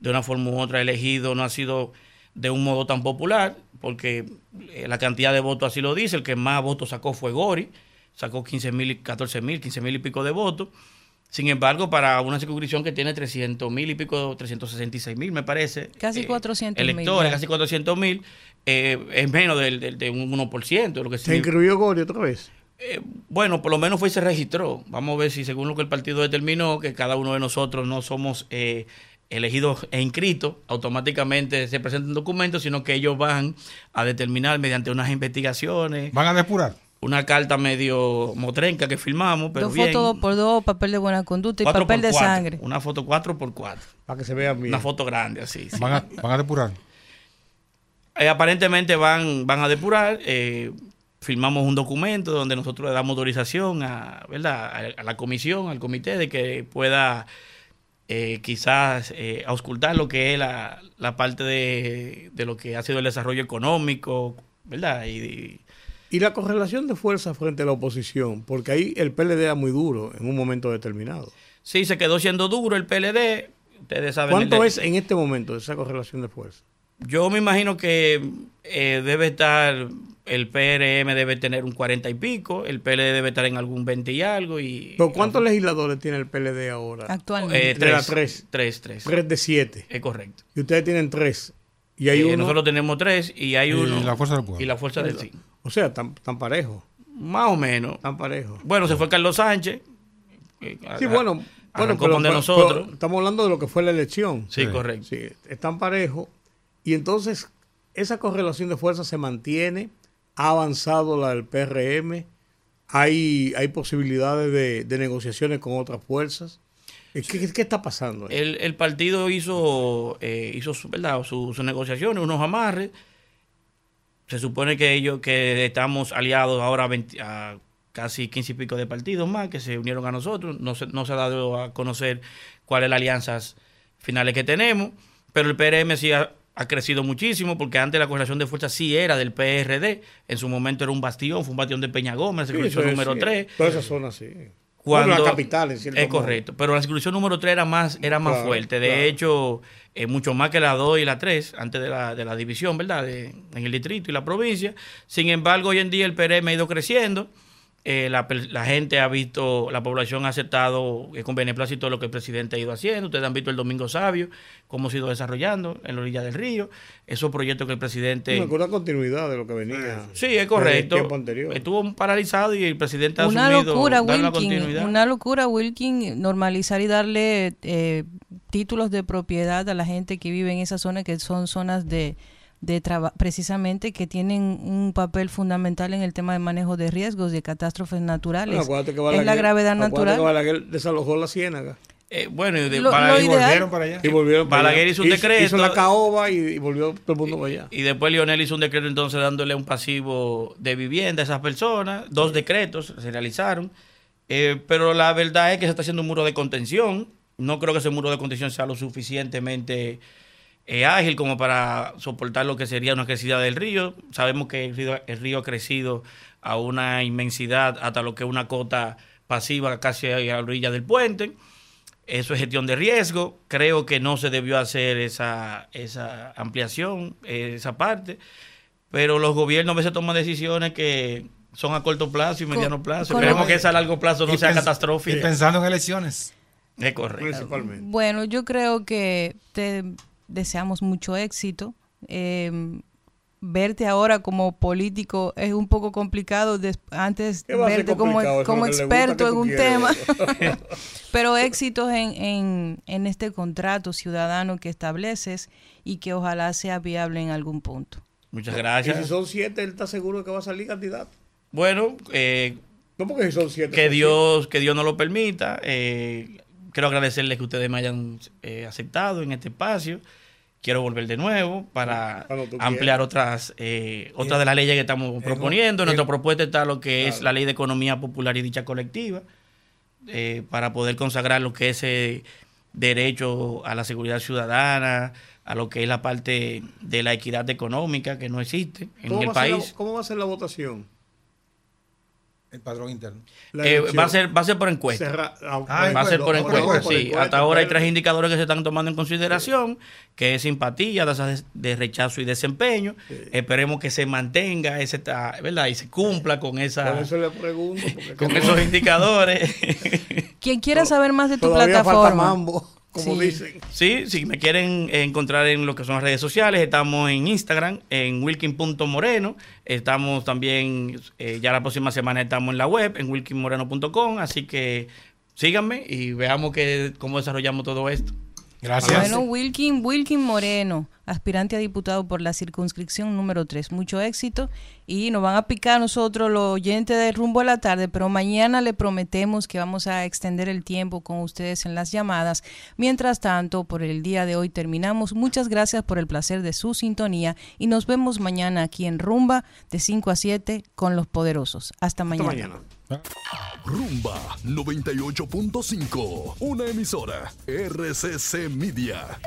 de una forma u otra elegidos no ha sido de un modo tan popular, porque eh, la cantidad de votos así lo dice. El que más votos sacó fue Gori, sacó 15 mil, 14 mil, 15 mil y pico de votos. Sin embargo, para una circunscripción que tiene 300 mil y pico, 366 mil, me parece. Casi eh, 400.000 Electores, ya. casi 400 mil. eh, es menos del, del- de un 1%, de lo que ¿Se inscribió Gori otra vez? Eh, bueno, por lo menos fue y se registró. Vamos a ver si según lo que el partido determinó, que cada uno de nosotros no somos eh, elegidos e inscritos, automáticamente se presentan documentos, sino que ellos van a determinar mediante unas investigaciones, Van a depurar. Una carta medio motrenca que firmamos, pero dos bien. fotos dos por dos, papel de buena conducta y Cuatro papel de cuatro. sangre. Una foto 4 por 4 Para que se vea bien. Una foto grande, así. sí. Van a, van a depurar. Eh, aparentemente van, van a depurar. eh, firmamos un documento donde nosotros le damos autorización a, ¿verdad? a, a la comisión, al comité, de que pueda eh, quizás eh, auscultar lo que es la, la parte de, de lo que ha sido el desarrollo económico, ¿verdad? Y, y- Y la correlación de fuerzas frente a la oposición, porque ahí el PLD era muy duro en un momento determinado. sí, se quedó siendo duro el PLD. Ustedes saben. el ¿Cuánto es en este momento esa correlación de fuerzas? Yo me imagino que eh, debe estar, el PRM debe tener un 40 y pico, el PLD debe estar en algún 20 y algo. y ¿Pero cuántos legisladores tiene el PLD ahora? Actualmente. Eh, tres, tres. tres, tres. Tres de siete. Es correcto. Y ustedes tienen tres. Y hay Eh, uno. Nosotros tenemos tres y hay Y uno. la fuerza del pueblo. Y la fuerza del sí. O sea, tan, tan parejo. Más o menos. Tan parejo. Bueno, se fue Carlos Sánchez. eh, Sí, bueno. Bueno, pero, de nosotros. pero estamos hablando de lo que fue la elección. sí, correcto. Sí, están parejos. Y entonces, esa correlación de fuerzas se mantiene. Ha avanzado la del PRM. Hay, hay posibilidades de, de negociaciones con otras fuerzas. Eh, ¿Qué, qué- qué está pasando? El, el partido hizo, eh, hizo su, ¿verdad? Su- sus negociaciones, unos amarres. Se supone que ellos, que estamos aliados ahora a, 20 a casi 15 y pico de partidos más que se unieron a nosotros. No se, no se ha dado a conocer cuáles las alianzas finales que tenemos, pero el PRM sí ha, ha crecido muchísimo porque antes la correlación de fuerzas sí era del PRD. En su momento era un bastión, fue un bastión de Peña Gómez, es, número sí. 3. Toda esa zona, sí. Cuando, Bueno, la capital, en Es modo. correcto, pero la circunscripción número 3 era más, era más Claro, fuerte. De claro. hecho, eh, mucho más que la 2 y la 3, antes de la, de la división, ¿verdad? En el distrito y la provincia. Sin embargo, hoy en día el PRM ha ido creciendo. Eh, la, la gente ha visto, la población ha aceptado eh, con beneplácito lo que el presidente ha ido haciendo. Ustedes han visto el Domingo Sabio, cómo se ha ido desarrollando en la orilla del río. Esos proyectos que el presidente... Una, una continuidad de lo que venía. Sí, es correcto. Estuvo paralizado y el presidente ha Una asumido locura, una Wilkin. continuidad. Una locura, Wilkin, normalizar y darle eh, títulos de propiedad a la gente que vive en esa zona, que son zonas de, de traba- precisamente que tienen un papel fundamental en el tema de manejo de riesgos, de catástrofes naturales. Bueno, acuérdate que es la Balaguer- gravedad acuérdate natural. que Balaguer desalojó la ciénaga. Eh, bueno, y de- Lo- para- lo Y ideal- volvieron para allá. Y volvieron para Balaguer allá. hizo un decreto. Hizo la caoba y, y volvió todo el mundo para allá. Y después Lionel hizo un decreto entonces dándole un pasivo de vivienda a esas personas. Dos decretos se realizaron. Eh, pero la verdad es que se está haciendo un muro de contención. No creo que ese muro de contención sea lo suficientemente eh, ágil como para soportar lo que sería una crecida del río. Sabemos que el río, el río ha crecido a una inmensidad hasta lo que es una cota pasiva casi a la orilla del puente. Eso es gestión de riesgo. Creo que no se debió hacer esa, esa ampliación, esa parte. Pero los gobiernos a veces toman decisiones que son a corto plazo y mediano plazo. con Esperemos que esa a largo plazo no Y sea pens- Y catastrófica. pensando en elecciones. Es correcto. Principalmente. Bueno, yo creo que te deseamos mucho éxito. Eh, verte ahora como político es un poco complicado. antes ¿Qué va a ser verte como, como que experto que en un quieres. tema. [LAUGHS] [LAUGHS] Pero éxitos en, en, en este contrato ciudadano que estableces y que ojalá sea viable en algún punto. Muchas Y si gracias. son siete, él está seguro de que va a salir candidato. Bueno, eh, No porque si son siete. que son Dios que Dios nos lo permita. Eh, quiero agradecerles que ustedes me hayan eh, aceptado en este espacio. Quiero volver de nuevo para ampliar otras eh, otras de las leyes que estamos proponiendo. En nuestra propuesta está lo que es la ley de economía popular y dicha colectiva eh, para poder consagrar lo que es eh, derecho a la seguridad ciudadana, a lo que es la parte de la equidad económica que no existe en ¿Cómo el la- país. ¿Cómo va a ser la votación? El padrón interno. Eh, va a ser va a ser por encuesta. Cerra- ah, Ah, Va a ser por Encuesta, sí. encuesta, Hasta ahora hay tres indicadores que se están tomando en consideración, que es simpatía, tasas de rechazo y desempeño. Esperemos que se mantenga ese, ¿verdad? Y se cumpla con esa Por eso le pregunto. porque con esos indicadores. [LAUGHS] Quien quiera saber más de tu falta plataforma. mambo, como Sí. dicen. sí, si me quieren encontrar en lo que son las redes sociales, estamos en Instagram, en wilkin.moreno. Estamos también, eh, ya la próxima semana estamos en la web, en wilkinmoreno.com. Así que síganme y veamos que, cómo desarrollamos todo esto. Gracias. Bueno, Wilkin, Wilkin Moreno, aspirante a diputado por la circunscripción número 3. Mucho éxito y nos van a picar nosotros los oyentes de rumbo a la tarde, pero mañana le prometemos que vamos a extender el tiempo con ustedes en las llamadas. Mientras tanto, por el día de hoy terminamos. Muchas gracias por el placer de su sintonía y nos vemos mañana aquí en Rumba de 5 a 7 con los poderosos. Hasta Hasta mañana. mañana. Rumba 98.5, una emisora RCC Media.